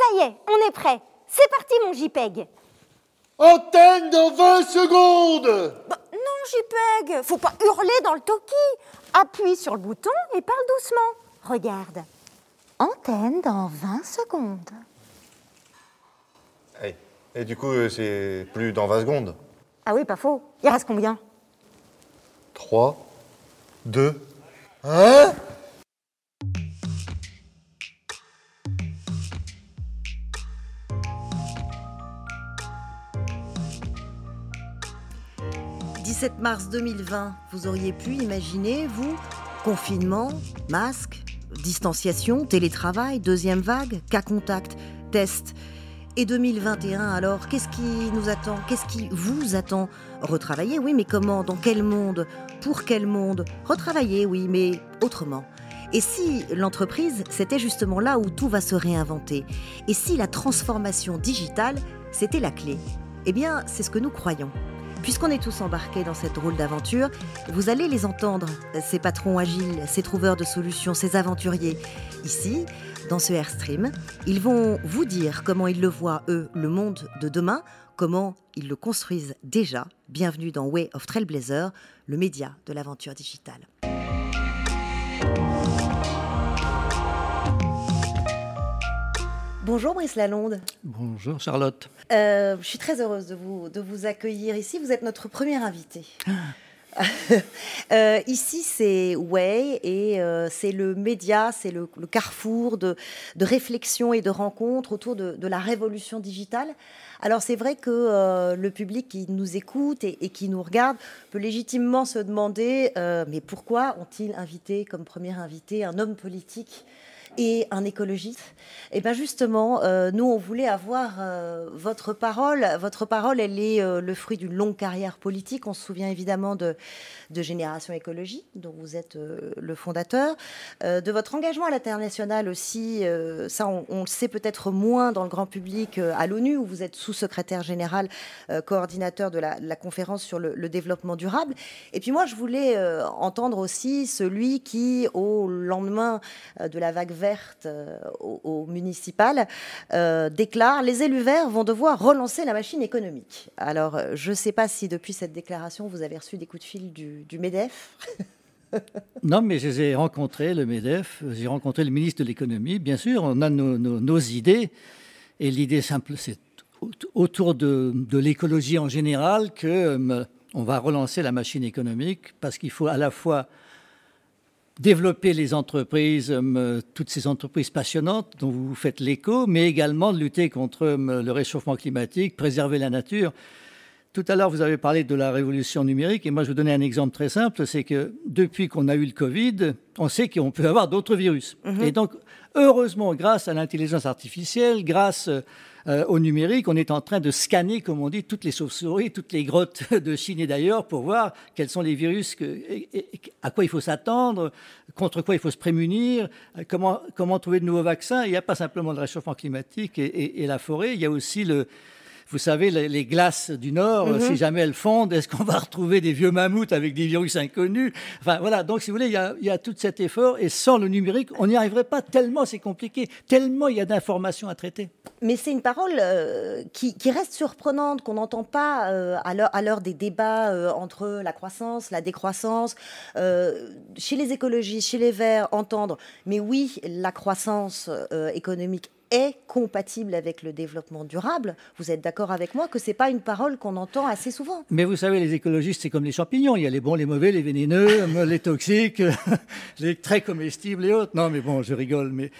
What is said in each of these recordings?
Ça y est, on est prêt. C'est parti, mon JPEG. Antenne dans 20 secondes Bah, non, JPEG, faut pas hurler dans le toki. Appuie sur le bouton et parle doucement. Regarde. Antenne dans 20 secondes. et, et du coup, euh, c'est plus dans 20 secondes. Ah oui, pas faux. Il reste combien? 3, 2, 1 « 17 mars 2020, vous auriez pu imaginer, vous, confinement, masque, distanciation, télétravail, deuxième vague, cas contact, test. Et 2021, alors, qu'est-ce qui nous attend Qu'est-ce qui vous attend? Retravailler, oui, mais comment? Dans quel monde? Pour quel monde? Retravailler, oui, mais autrement. Et si l'entreprise, c'était justement là où tout va se réinventer? Et si la transformation digitale, c'était la clé? Eh bien, c'est ce que nous croyons. Puisqu'on est tous embarqués dans cette drôle d'aventure, vous allez les entendre, ces patrons agiles, ces trouveurs de solutions, ces aventuriers. Ici, dans ce Airstream, ils vont vous dire comment ils le voient, eux, le monde de demain, comment ils le construisent déjà. Bienvenue dans Way of Trailblazer, le média de l'aventure digitale. Bonjour Brice Lalonde. Bonjour Charlotte. Euh, je suis très heureuse de vous, de vous accueillir ici. Vous êtes notre première invitée. Euh, ici, c'est Way et euh, c'est le média, c'est le, le carrefour de, de réflexion et de rencontres autour de, de la révolution digitale. Alors c'est vrai que le public qui nous écoute et, et, qui nous regarde peut légitimement se demander mais pourquoi ont-ils invité comme premier invité un homme politique et un écologiste. Et eh bien justement, euh, nous, on voulait avoir euh, votre parole. Votre parole, elle est euh, le fruit d'une longue carrière politique. On se souvient évidemment de, de Génération Écologie, dont vous êtes le fondateur, de votre engagement à l'international aussi. ça, on, le sait peut-être moins dans le grand public à l'ONU, où vous êtes sous-secrétaire général, coordinateur de la, conférence sur le, le développement durable. Et puis moi, je voulais entendre aussi celui qui, au lendemain de la vague verte euh, au, au municipal, euh, déclare les élus verts vont devoir relancer la machine économique. Alors, euh, je ne sais pas si depuis cette déclaration, vous avez reçu des coups de fil du, MEDEF. Non, mais j'ai rencontré le MEDEF, j'ai rencontré le ministre de l'économie. Bien sûr, on a nos, idées. Et l'idée simple, c'est autour de, l'écologie en général que on va relancer la machine économique parce qu'il faut à la fois développer les entreprises, euh, toutes ces entreprises passionnantes dont vous faites l'écho, mais également de lutter contre euh, le réchauffement climatique, préserver la nature. Tout à l'heure, vous avez parlé de la révolution numérique, et moi, je vais vous donner un exemple très simple, c'est que depuis qu'on a eu le Covid, on sait qu'on peut avoir d'autres virus. Mhm. Et donc, heureusement, grâce à l'intelligence artificielle, grâce euh, au numérique, on est en train de scanner, comme on dit, toutes les chauves-souris, toutes les grottes de Chine et d'ailleurs, pour voir quels sont les virus, à quoi il faut s'attendre, contre quoi il faut se prémunir, euh, comment, trouver de nouveaux vaccins. Il n'y a pas simplement le réchauffement climatique et la forêt, il y a aussi le, vous savez, les, les glaces du Nord, Mhm. si jamais elles fondent, est-ce qu'on va retrouver des vieux mammouths avec des virus inconnus? Enfin voilà, donc si vous voulez, il y, a, il y a tout cet effort et sans le numérique, on n'y arriverait pas tellement c'est compliqué, tellement il y a d'informations à traiter. Mais c'est une parole euh, qui, qui reste surprenante, qu'on n'entend pas euh, à l'heure- des débats euh, entre la croissance, la décroissance. Chez les écologistes, chez les Verts, entendre, mais oui, la croissance économique est compatible avec le développement durable. Vous êtes d'accord avec moi que c'est pas une parole qu'on entend assez souvent Mais vous savez, les écologistes, c'est comme les champignons. Il y a les bons, les mauvais, les vénéneux, les toxiques, les très comestibles et autres. Non, mais bon, je rigole, mais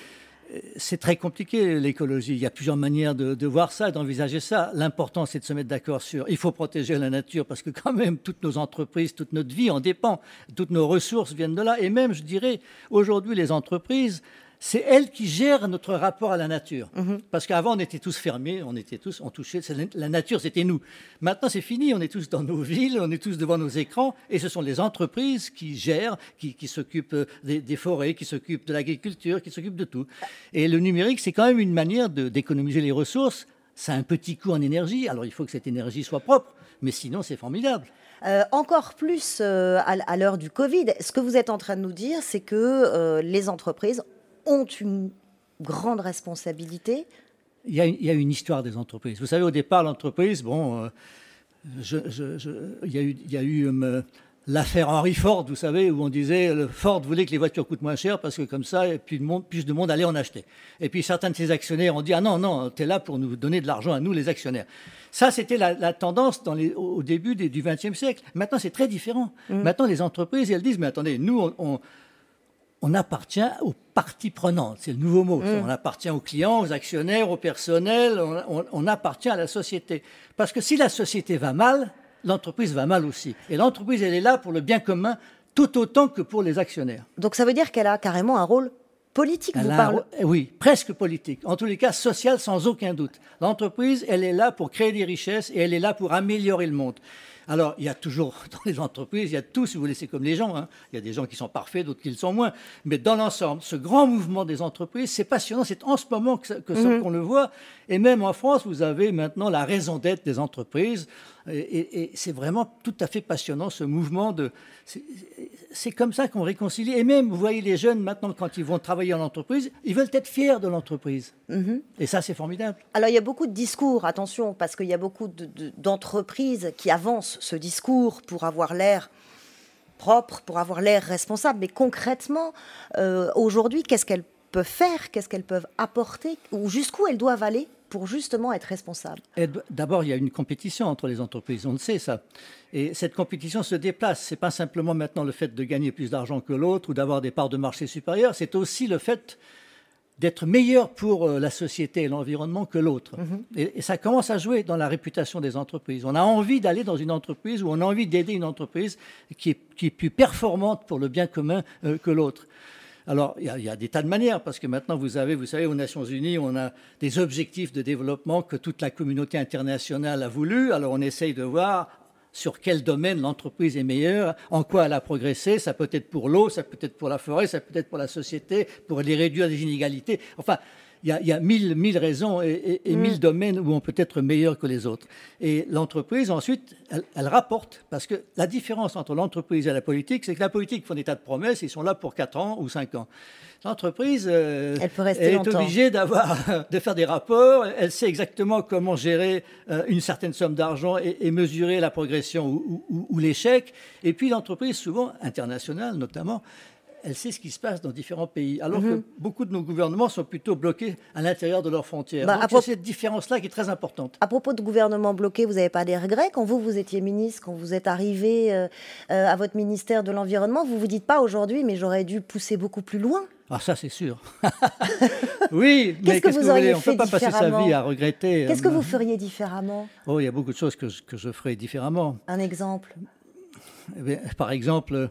euh, c'est très compliqué l'écologie. Il y a plusieurs manières de, de voir ça, d'envisager ça. L'important, c'est de se mettre d'accord sur. Il faut protéger la nature parce que quand même, toutes nos entreprises, toute notre vie en dépend. Toutes nos ressources viennent de là. Et même, je dirais, aujourd'hui, les entreprises c'est elles qui gèrent notre rapport à la nature. Parce qu'avant, on était tous fermés, on était tous, on touchait, la- nature, c'était nous. Maintenant, c'est fini, on est tous dans nos villes, on est tous devant nos écrans, et ce sont les entreprises qui gèrent, qui, qui s'occupent des, des forêts, qui s'occupent de l'agriculture, qui s'occupent de tout. Et le numérique, c'est quand même une manière d'économiser les ressources. Ça a un petit coût en énergie, alors il faut que cette énergie soit propre, mais sinon, c'est formidable. Euh, encore plus euh, à, à l'heure du Covid, ce que vous êtes en train de nous dire, c'est que euh, les entreprises ont une grande responsabilité il y, a, il y, a, une histoire des entreprises. Vous savez, au départ, l'entreprise, bon, euh, je, je, je, il y a eu, il y a eu euh, l'affaire Henry Ford, vous savez, où on disait le Ford voulait que les voitures coûtent moins cher parce que comme ça, plus de monde, plus de monde allait en acheter. Et puis certains de ses actionnaires ont dit ah non non, tu es là pour nous donner de l'argent à nous les actionnaires. Ça c'était la, la, tendance dans les, au début des, du XXe siècle. Maintenant c'est très différent. Mmh. Maintenant les entreprises elles disent mais attendez nous on, on on appartient aux parties prenantes, c'est le nouveau mot. Mmh. On appartient aux clients, aux actionnaires, au personnel, on, on, on, appartient à la société. Parce que si la société va mal, l'entreprise va mal aussi. Et l'entreprise, elle est là pour le bien commun tout autant que pour les actionnaires. Donc ça veut dire qu'elle a carrément un rôle politique, elle vous parlez Oui, presque politique. En tous les cas, social sans aucun doute. L'entreprise, elle est là pour créer des richesses et elle est là pour améliorer le monde. Alors, il y a toujours, dans les entreprises, il y a tout, si vous voulez, c'est comme les gens. Hein. Il y a des gens qui sont parfaits, d'autres qui le sont moins. Mais dans l'ensemble, ce grand mouvement des entreprises, c'est passionnant. C'est en ce moment que, que mm -hmm. qu'on le voit. Et même en France, vous avez maintenant la raison d'être des entreprises. Et, et, et c'est vraiment tout à fait passionnant, ce mouvement de... C'est comme ça qu'on réconcilie. Et même, vous voyez, les jeunes, maintenant, quand ils vont travailler en entreprise, ils veulent être fiers de l'entreprise. Mm -hmm. Et ça, c'est formidable. Alors, il y a beaucoup de discours, attention, parce qu'il y a beaucoup d'entreprises de, de, qui avancent ce discours pour avoir l'air propre, pour avoir l'air responsable. Mais concrètement, euh, aujourd'hui, qu'est-ce qu'elles peuvent faire? Qu'est-ce qu'elles peuvent apporter? Ou jusqu'où elles doivent aller? Pour justement être responsables D'abord, il y a une compétition entre les entreprises, on le sait ça. Et cette compétition se déplace. Ce n'est pas simplement maintenant le fait de gagner plus d'argent que l'autre ou d'avoir des parts de marché supérieures, c'est aussi le fait d'être meilleur pour euh, la société et l'environnement que l'autre. -hmm. et, et, ça commence à jouer dans la réputation des entreprises. On a envie d'aller dans une entreprise ou on a envie d'aider une entreprise qui est, qui est, plus performante pour le bien commun euh, que l'autre. Alors, il y, a des tas de manières, parce que maintenant, vous avez, vous savez, aux Nations Unies, on a des objectifs de développement que toute la communauté internationale a voulu. Alors, on essaye de voir sur quel domaine l'entreprise est meilleure, en quoi elle a progressé. Ça peut être pour l'eau, ça peut être pour la forêt, ça peut être pour la société, pour les réduire des inégalités. Enfin, y a, il y a mille, mille raisons et, et, et mmh. mille domaines où on peut être meilleur que les autres. Et l'entreprise, ensuite, elle, elle, rapporte. Parce que la différence entre l'entreprise et la politique, c'est que la politique font des tas de promesses, ils sont là pour 4 ans ou 5 ans. L'entreprise euh, longtemps. est obligée d'avoir, de faire des rapports, elle sait exactement comment gérer euh, une certaine somme d'argent et, et, mesurer la progression ou, ou, ou l'échec. Et puis l'entreprise, souvent internationale notamment, elle sait ce qui se passe dans différents pays, alors mm -hmm. que beaucoup de nos gouvernements sont plutôt bloqués à l'intérieur de leurs frontières. Bah, Donc, c'est cette différence-là qui est très importante. À propos de gouvernements bloqués, vous n'avez pas des regrets quand vous, vous étiez ministre, quand vous êtes arrivé euh, euh, à votre ministère de l'Environnement, vous vous dites pas aujourd'hui, mais j'aurais dû pousser beaucoup plus loin ah, ça, c'est sûr. oui, mais qu'est-ce que, vous auriez On ne peut pas passer sa vie à regretter. Qu'est-ce que vous feriez différemment Oh, il y a beaucoup de choses que je, que je ferais différemment. Un exemple eh bien, Par exemple,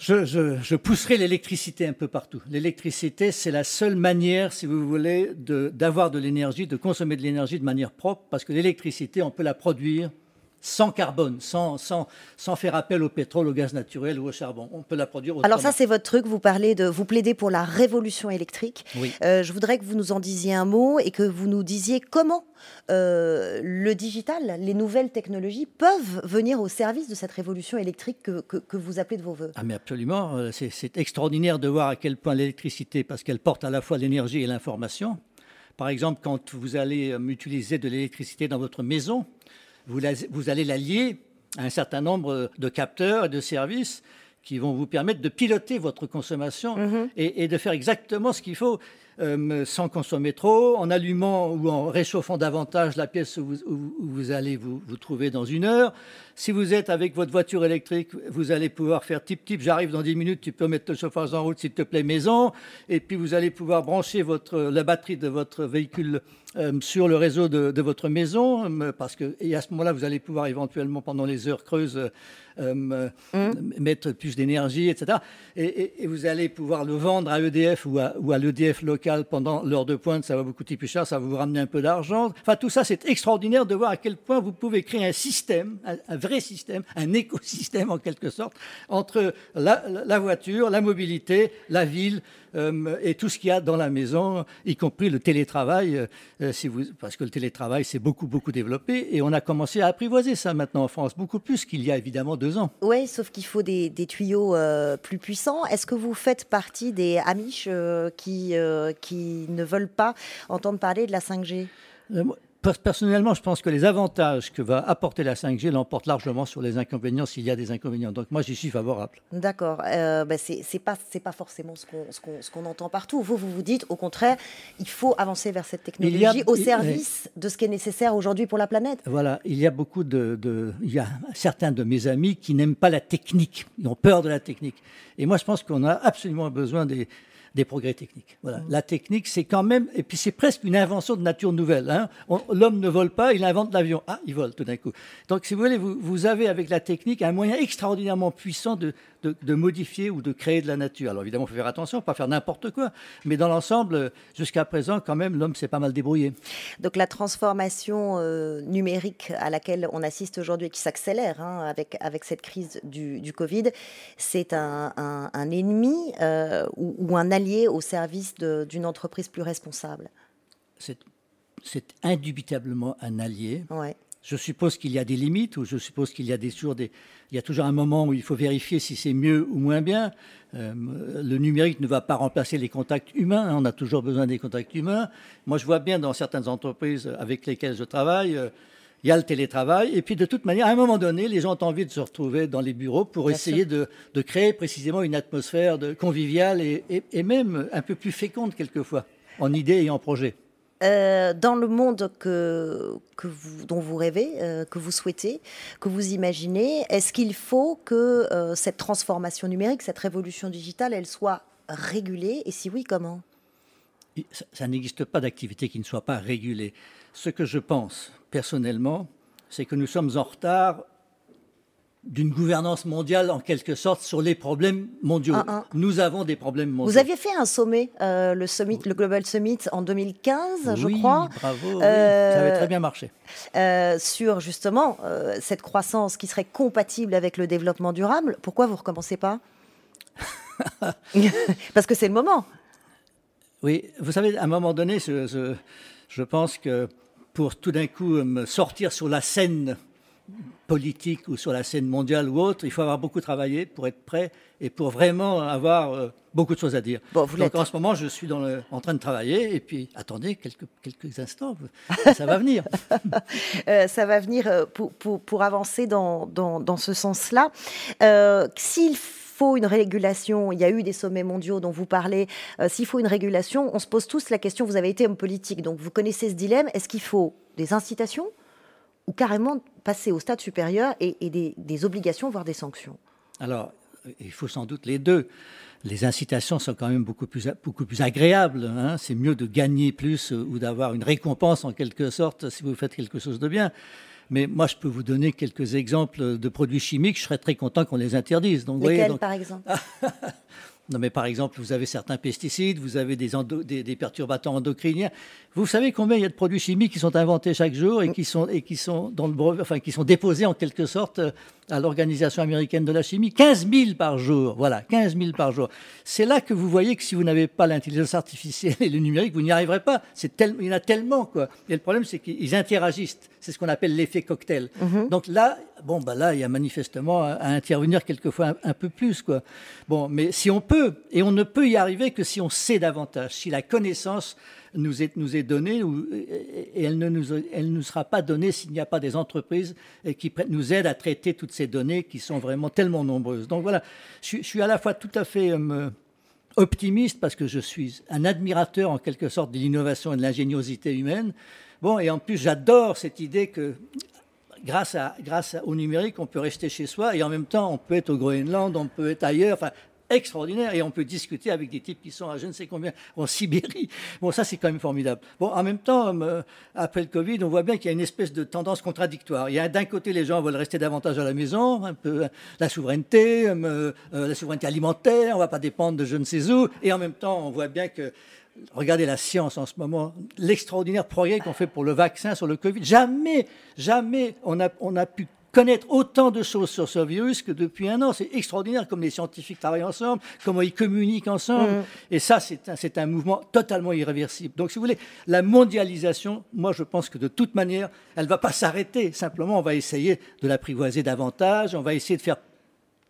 je, pousserai l'électricité un peu partout. L'électricité, c'est la seule manière, si vous voulez, d'avoir de l'énergie, de consommer de l'énergie de manière propre, parce que l'électricité, on peut la produire sans carbone, sans, sans, sans faire appel au pétrole, au gaz naturel ou au charbon. On peut la produire autrement. Alors ça, c'est votre truc. Vous parlez de, vous plaidez pour la révolution électrique. Oui. Euh, je voudrais que vous nous en disiez un mot et que vous nous disiez comment euh, le digital, les nouvelles technologies peuvent venir au service de cette révolution électrique que, que, que vous appelez de vos voeux. Ah mais absolument. Euh, c'est extraordinaire de voir à quel point l'électricité, parce qu'elle porte à la fois l'énergie et l'information. Par exemple, quand vous allez utiliser de l'électricité dans votre maison, vous, la, vous allez la lier à un certain nombre de capteurs et de services qui vont vous permettre de piloter votre consommation mm -hmm. et, et, de faire exactement ce qu'il faut euh, sans consommer trop, en allumant ou en réchauffant davantage la pièce où vous, allez vous, trouver dans une heure. Si vous êtes avec votre voiture électrique, vous allez pouvoir faire tip tip, j'arrive dans 10 minutes, tu peux mettre le chauffage en route s'il te plaît maison, et puis vous allez pouvoir brancher la batterie de votre véhicule euh, sur le réseau de, de, votre maison, euh, parce que et à ce moment-là, vous allez pouvoir éventuellement pendant les heures creuses euh, mmh. mettre plus d'énergie, etc. Et, et, et, vous allez pouvoir le vendre à EDF ou à, ou à l'EDF local pendant l'heure de pointe, ça va vous coûter plus cher, ça va vous ramener un peu d'argent. Enfin, tout ça, c'est extraordinaire de voir à quel point vous pouvez créer un système, un, un vrai système, un écosystème en quelque sorte, entre la, la voiture, la mobilité, la ville, euh, et tout ce qu'il y a dans la maison, y compris le télétravail, euh, si vous, parce que le télétravail s'est beaucoup, beaucoup développé et on a commencé à apprivoiser ça maintenant en France, beaucoup plus qu'il y a évidemment deux ans. Oui, sauf qu'il faut des, des tuyaux euh, plus puissants. Est-ce que vous faites partie des Amish qui, qui ne veulent pas entendre parler de la 5G Euh, moi, pers- Personnellement, je pense que les avantages que va apporter la 5G l'emportent largement sur les inconvénients s'il y a des inconvénients. Donc moi, j'y suis favorable. D'accord. Euh, bah, c'est pas c'est pas forcément ce qu'on ce entend partout. Vous vous vous dites au contraire, il faut avancer vers cette a- technologie au il- service de ce qui est nécessaire aujourd'hui pour la planète. Voilà, il y a beaucoup de, de- il y a certains de mes amis qui n'aiment pas la technique, ils ont peur de la technique. Et moi, je pense qu'on a absolument besoin des, des progrès techniques. Voilà, la technique, c'est quand même, et puis c'est presque une invention de nature nouvelle. hein. L'homme ne vole pas, il invente l'avion. Ah, il vole tout d'un coup. Donc, si vous voulez, vous, vous avez avec la technique un moyen extraordinairement puissant de, de, de modifier ou de créer de la nature. Alors évidemment, il faut faire attention, pas faire n'importe quoi. Mais dans l'ensemble, jusqu'à présent, quand même, l'homme s'est pas mal débrouillé. Donc la transformation euh, numérique à laquelle on assiste aujourd'hui et qui s'accélère hein, avec, avec cette crise du, du Covid, c'est un, un- un ennemi euh, ou, ou un allié au service d'une entreprise plus responsable. C'est indubitablement un allié. Ouais. Je suppose qu'il y a des limites, ou je suppose qu'il y a des, toujours des, il y a toujours un moment où il faut vérifier si c'est mieux ou moins bien. Euh, le numérique ne va pas remplacer les contacts humains. hein, on a toujours besoin des contacts humains. Moi, je vois bien dans certaines entreprises avec lesquelles je travaille, euh, il y a le télétravail. Et puis, de toute manière, à un moment donné, les gens ont envie de se retrouver dans les bureaux pour Bien essayer de, de créer précisément une atmosphère de, conviviale et, et- et même un peu plus féconde quelquefois, en idées et en projets. Euh, dans le monde que, que vous, dont vous rêvez, euh, que vous souhaitez, que vous imaginez, est-ce qu'il faut que euh, cette transformation numérique, cette révolution digitale, elle soit régulée? Et si oui, comment? Ça n'existe pas d'activité qui ne soit pas régulée. Ce que je pense personnellement, c'est que nous sommes en retard d'une gouvernance mondiale en quelque sorte sur les problèmes mondiaux. Ah, ah. Nous avons des problèmes mondiaux. Vous aviez fait un sommet, euh, le summit, le Global Summit en 2015, je crois, Bravo, oui, Euh, ça avait très bien marché. euh, sur justement cette croissance qui serait compatible avec le développement durable. Pourquoi vous recommencez pas Parce que c'est le moment. Oui, vous savez, à un moment donné, je, je- je pense que pour tout d'un coup euh, me sortir sur la scène politique ou sur la scène mondiale ou autre, il faut avoir beaucoup travaillé pour être prêt et pour vraiment avoir euh, beaucoup de choses à dire. Bon, vous Donc en ce moment, je suis dans le- en train de travailler et puis attendez quelques, quelques instants, ça va venir. Euh, ça va venir pour, pour, pour avancer dans, dans, dans ce sens-là. Euh, S'il faut une régulation, il y a eu des sommets mondiaux dont vous parlez, euh, s'il faut une régulation, on se pose tous la question, vous avez été homme politique, donc vous connaissez ce dilemme, est-ce qu'il faut des incitations ou carrément passer au stade supérieur et, des, obligations, voire des sanctions? Alors, il faut sans doute les deux. Les incitations sont quand même beaucoup plus, beaucoup plus agréables. hein. C'est mieux de gagner plus ou d'avoir une récompense en quelque sorte si vous faites quelque chose de bien. Mais moi, je peux vous donner quelques exemples de produits chimiques. Je serais très content qu'on les interdise. Donc, voyez, Lesquels, donc- par exemple? Non, mais par exemple, vous avez certains pesticides, vous avez des, endo- des, des perturbateurs endocriniens. Vous savez combien il y a de produits chimiques qui sont inventés chaque jour et qui sont, et qui sont, dans le brevet- enfin, qui sont déposés en quelque sorte euh, à l'Organisation américaine de la chimie 15 000 par jour. Voilà, 15 000 par jour. C'est là que vous voyez que si vous n'avez pas l'intelligence artificielle et le numérique, vous n'y arriverez pas. C'est tel- il y en a tellement, quoi. Et le problème, c'est qu'ils interagissent. C'est ce qu'on appelle l'effet cocktail. Donc là, bon, bah là, il y a manifestement à, à intervenir quelquefois un, un peu plus, quoi. Bon, mais si on peut, et on ne peut y arriver que si on sait davantage, si la connaissance nous est, nous est donnée, et elle ne nous, elle nous sera pas donnée s'il n'y a pas des entreprises qui nous aident à traiter toutes ces données qui sont vraiment tellement nombreuses. Donc voilà, je, suis- à la fois tout à fait euh, optimiste parce que je suis un admirateur en quelque sorte de l'innovation et de l'ingéniosité humaine. Bon, et en plus, j'adore cette idée que grâce, à, grâce au numérique, on peut rester chez soi et en même temps, on peut être au Groenland, on peut être ailleurs. Extraordinaire et on peut discuter avec des types qui sont à je ne sais combien en Sibérie. Bon, ça c'est quand même formidable. Bon, en même temps, euh, après le Covid, on voit bien qu'il y a une espèce de tendance contradictoire. Il y a d'un côté les gens veulent rester davantage à la maison, un peu euh, la souveraineté, euh, la souveraineté alimentaire, on va pas dépendre de je ne sais où, et en même temps, on voit bien que Regardez la science en ce moment, l'extraordinaire progrès qu'on fait pour le vaccin sur le Covid. Jamais, jamais on a, on a pu connaître autant de choses sur ce virus que depuis un an. C'est extraordinaire comme les scientifiques travaillent ensemble, comment ils communiquent ensemble. Mm. Et ça, c'est un, mouvement totalement irréversible. Donc, si vous voulez, la mondialisation, moi, je pense que de toute manière, elle ne va pas s'arrêter. Simplement, on va essayer de l'apprivoiser davantage, on va essayer de faire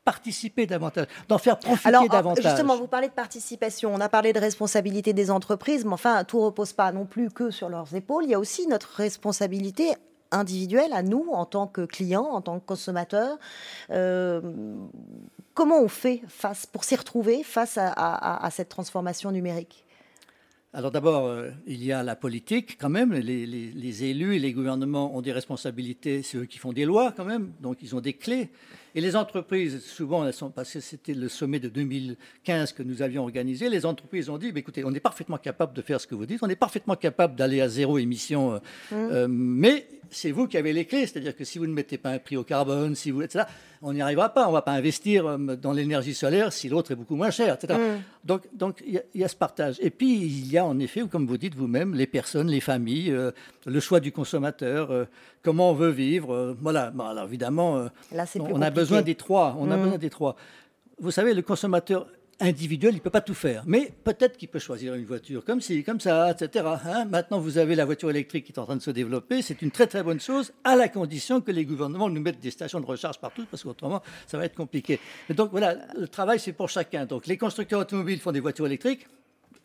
participer davantage, d'en faire profiter Alors, davantage. justement, vous parlez de participation, on a parlé de responsabilité des entreprises, mais enfin, tout repose pas non plus que sur leurs épaules. Il y a aussi notre responsabilité individuelle à nous, en tant que clients, en tant que consommateurs. Euh, comment on fait face, pour s'y retrouver face à, cette transformation numérique? Alors d'abord, euh, il y a la politique quand même. Les- les élus et les gouvernements ont des responsabilités. C'est eux qui font des lois quand même, donc ils ont des clés. Et les entreprises, souvent, elles sont passées. C'était le sommet de 2015 que nous avions organisé. Les entreprises ont dit "Mais écoutez, on est parfaitement capable de faire ce que vous dites. On est parfaitement capable d'aller à zéro émission, euh, euh, mais c'est vous qui avez les clés. C'est-à-dire que si vous ne mettez pas un prix au carbone, si vous, etc., on n'y arrivera pas. On ne va pas investir euh, dans l'énergie solaire si l'autre est beaucoup moins cher, etc. Donc, donc il y, a- il y a ce partage. Et puis, il y a en effet, comme vous dites vous-même, les personnes, les familles, euh, le choix du consommateur, euh, comment on veut vivre. euh, voilà. Bon, alors évidemment, euh, Là, on, a besoin des trois. On a Mm. besoin des trois. Vous savez, le consommateur individuel, il ne peut pas tout faire. Mais peut-être qu'il peut choisir une voiture comme ci, comme ça, etc. hein. Maintenant, vous avez la voiture électrique qui est en train de se développer. C'est une très très bonne chose, à la condition que les gouvernements nous mettent des stations de recharge partout, parce qu'autrement, ça va être compliqué. Et donc voilà, le travail, c'est pour chacun. Donc les constructeurs automobiles font des voitures électriques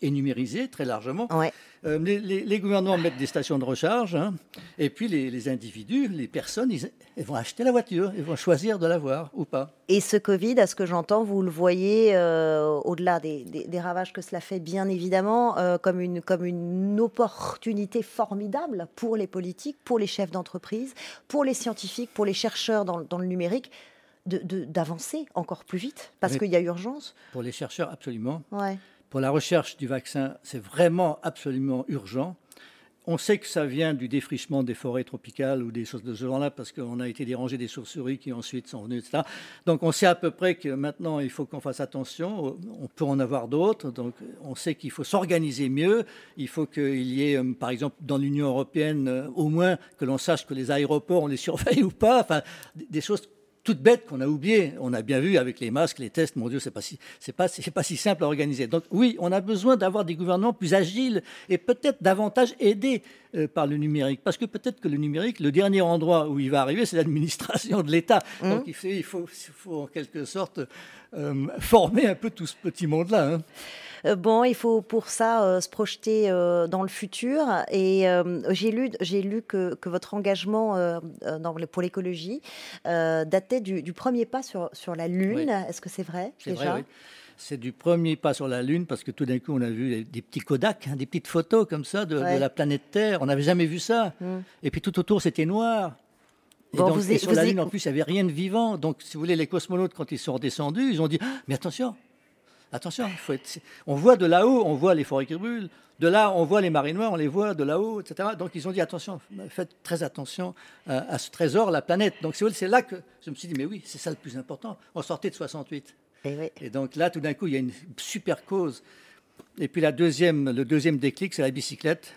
et numérisées très largement. Ouais. Euh, les, les- les gouvernements mettent des stations de recharge, hein. et puis les, les individus, les personnes, ils, ils vont acheter la voiture, ils vont choisir de l'avoir ou pas. Et ce Covid, à ce que j'entends, vous le voyez euh, au-delà des, des- des ravages que cela fait, bien évidemment, euh, comme, une, comme une opportunité formidable pour les politiques, pour les chefs d'entreprise, pour les scientifiques, pour les chercheurs dans, le- dans le numérique, de- de- d'avancer encore plus vite, parce qu'il y a urgence. Pour les chercheurs, absolument. Ouais. Pour la recherche du vaccin, c'est vraiment absolument urgent. On sait que ça vient du défrichement des forêts tropicales ou des choses de ce genre-là, parce qu'on a été dérangé des chauves-souris qui ensuite sont venues, etc. Donc on sait à peu près que maintenant il faut qu'on fasse attention. On peut en avoir d'autres. Donc on sait qu'il faut s'organiser mieux. Il faut qu'il y ait, euh, par exemple, dans l'Union européenne, euh, au moins que l'on sache que les aéroports, on les surveille ou pas. Enfin, des des choses toutes bêtes qu'on a oubliées. On a bien vu avec les masques, les tests, mon Dieu, c'est pas si, c'est pas, c'est pas si simple à organiser. Donc oui, on a besoin d'avoir des gouvernements plus agiles et peut-être davantage aidés euh, par le numérique. Parce que peut-être que le numérique, le dernier endroit où il va arriver, c'est l'administration de l'État. Donc il faut, il, faut, il faut en quelque sorte euh, former un peu tout ce petit monde-là. hein. Euh, Bon, il faut pour ça euh, se projeter euh, dans le futur. Et j'ai lu, j'ai lu que, que votre engagement dans pour l'écologie datait du, du premier pas sur, sur la Lune. Oui. Est-ce que c'est vrai C'est déjà? vrai, oui. C'est du premier pas sur la Lune parce que tout d'un coup, on a vu des petits Kodak, hein, des petites photos comme ça de, la planète Terre. On n'avait jamais vu ça. Mm. Et puis tout autour, c'était noir. Et, Bon, donc, vous et êtes- sur vous la Lune, en plus, il n'y avait rien de vivant. Donc, si vous voulez, les cosmonautes, quand ils sont redescendus, ils ont dit Ah, Mais attention, attention, il faut être... on voit de là-haut, on voit les forêts qui brûlent. De là, on voit les marées noires, on les voit de là-haut, etc. Donc, ils ont dit Attention, faites très attention à, à ce trésor, la planète. Donc, c'est là que je me suis dit Mais oui, c'est ça le plus important. On sortait de 68. Eh oui. Et donc là, tout d'un coup, il y a une super cause. Et puis la deuxième, le deuxième déclic, c'est la bicyclette.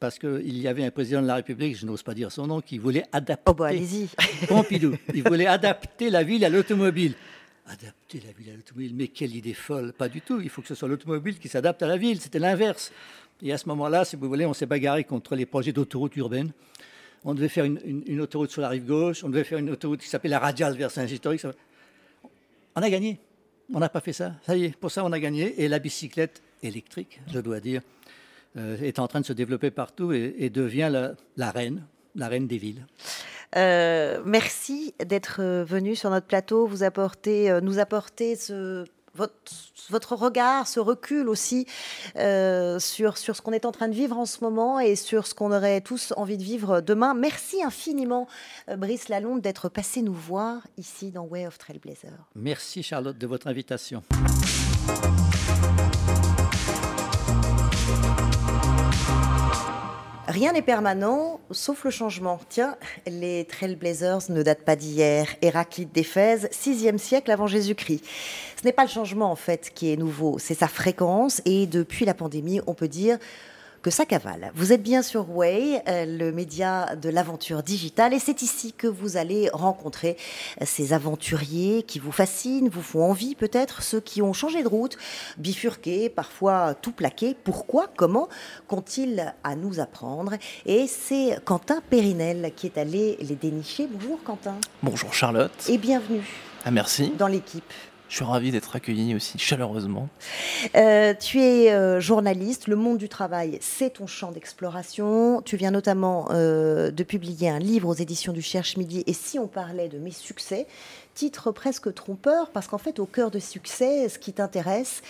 Parce qu'il y avait un président de la République, je n'ose pas dire son nom, qui voulait adapter. Oh, bah, allez-y. Pompidou. Il voulait adapter la ville à l'automobile. Adapter la ville à l'automobile, mais quelle idée folle Pas du tout. Il faut que ce soit l'automobile qui s'adapte à la ville. C'était l'inverse. Et à ce moment-là, si vous voulez, on s'est bagarré contre les projets d'autoroute urbaine. On devait faire une, autoroute sur la rive gauche. On devait faire une autoroute qui s'appelait la radiale vers Saint-Historique. On a gagné. On n'a pas fait ça. Ça y est, pour ça, on a gagné. Et la bicyclette électrique, je dois dire, euh, est en train de se développer partout et, devient la reine, la reine des villes. Euh, merci d'être euh, venu sur notre plateau, vous euh, nous apporter votre, regard, ce recul aussi sur, ce qu'on est en train de vivre en ce moment et sur ce qu'on aurait tous envie de vivre demain. Merci infiniment, Brice Lalonde, d'être passé nous voir ici dans Way of Trailblazer. Merci Charlotte de votre invitation. Rien n'est permanent, sauf le changement. Tiens, les Trailblazers ne datent pas d'hier. Héraclite d'Éphèse, 6e siècle avant Jésus-Christ. Ce n'est pas le changement, en fait, qui est nouveau, c'est sa fréquence. Et depuis la pandémie, on peut dire que ça cavale. Vous êtes bien sur Way, euh, le média de l'aventure digitale, et c'est ici que vous allez rencontrer ces aventuriers qui vous fascinent, vous font envie peut-être, ceux qui ont changé de route, bifurqué, parfois tout plaqué. Pourquoi Comment qu'ont-ils à nous apprendre? Et c'est Quentin Périnel qui est allé les dénicher. Bonjour Quentin. Bonjour Charlotte. Et bienvenue. Ah merci. Dans l'équipe. Je suis ravi d'être accueilli aussi chaleureusement. Euh, tu es euh, journaliste, le monde du travail, c'est ton champ d'exploration. Tu viens notamment euh, de publier un livre aux éditions du Cherche Midi. Et si on parlait de mes succès, titre presque trompeur, parce qu'en fait, au cœur de succès, ce qui t'intéresse,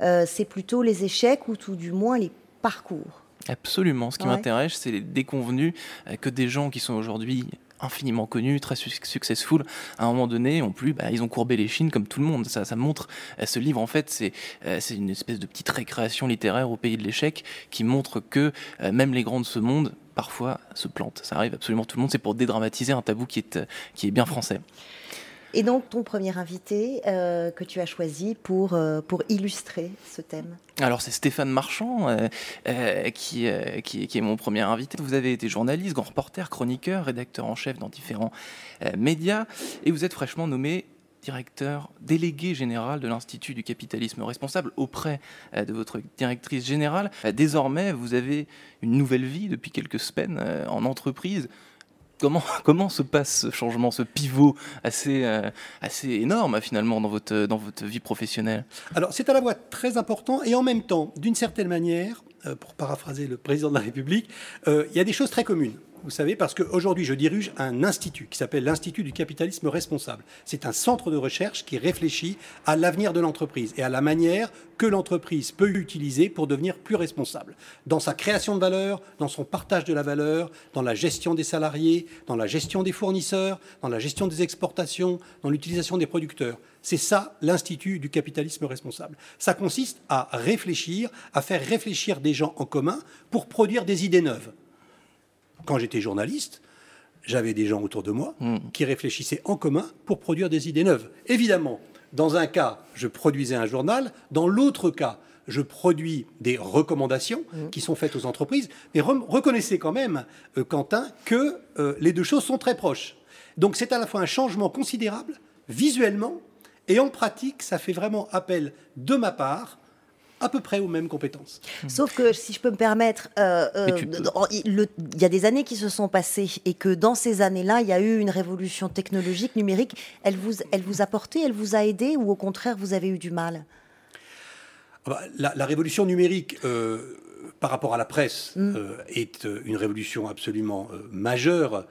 c'est plutôt les échecs ou tout du moins les parcours. Absolument. Ce qui m'intéresse, c'est les déconvenus que des gens qui sont aujourd'hui infiniment connus, très successful, à un moment donné, ont plus, bah, ils ont courbé les chines comme tout le monde. Ça, ça montre, euh, ce livre, en fait, c'est euh, une espèce de petite récréation littéraire au pays de l'échec qui montre que euh, même les grands de ce monde, parfois, se plantent. Ça arrive absolument tout le monde. C'est pour dédramatiser un tabou qui est, qui est bien français. Et donc, ton premier invité euh, que tu as choisi pour, euh, pour illustrer ce thème Alors, c'est Stéphane Marchand euh, qui, qui, qui, est mon premier invité. Vous avez été journaliste, grand reporter, chroniqueur, rédacteur en chef dans différents médias, et vous êtes fraîchement nommé directeur délégué général de l'Institut du capitalisme responsable auprès de votre directrice générale. Désormais, vous avez une nouvelle vie depuis quelques semaines en entreprise. Comment, se passe ce changement, ce pivot assez, euh, assez énorme finalement dans votre, dans votre vie professionnelle? Alors c'est à la fois très important et en même temps, d'une certaine manière, euh, pour paraphraser le président de la République, euh, il y a des choses très communes vous savez, parce qu'aujourd'hui, je dirige un institut qui s'appelle l'Institut du capitalisme responsable. C'est un centre de recherche qui réfléchit à l'avenir de l'entreprise et à la manière que l'entreprise peut utiliser pour devenir plus responsable. Dans sa création de valeur, dans son partage de la valeur, dans la gestion des salariés, dans la gestion des fournisseurs, dans la gestion des exportations, dans l'utilisation des producteurs. C'est ça l'Institut du capitalisme responsable. Ça consiste à réfléchir, à faire réfléchir des gens en commun pour produire des idées neuves quand j'étais journaliste, j'avais des gens autour de moi hmm. qui réfléchissaient en commun pour produire des idées neuves. Évidemment, dans un cas, je produisais un journal, dans l'autre cas, je produis des recommandations hmm. qui sont faites aux entreprises, mais reconnaissez quand même, euh, Quentin, que euh, les deux choses sont très proches. Donc c'est à la fois un changement considérable, visuellement, et en pratique, ça fait vraiment appel de ma part à peu près aux mêmes compétences. Sauf que, si je peux me permettre, euh, euh, il y a des années qui se sont passées et que dans ces années-là, il y a eu une révolution technologique, numérique. Elle vous, elle vous a porté, elle vous a aidé ou au contraire, vous avez eu du mal? Ah bah, la, révolution numérique, euh, par rapport à la presse, mm. est une révolution absolument majeure.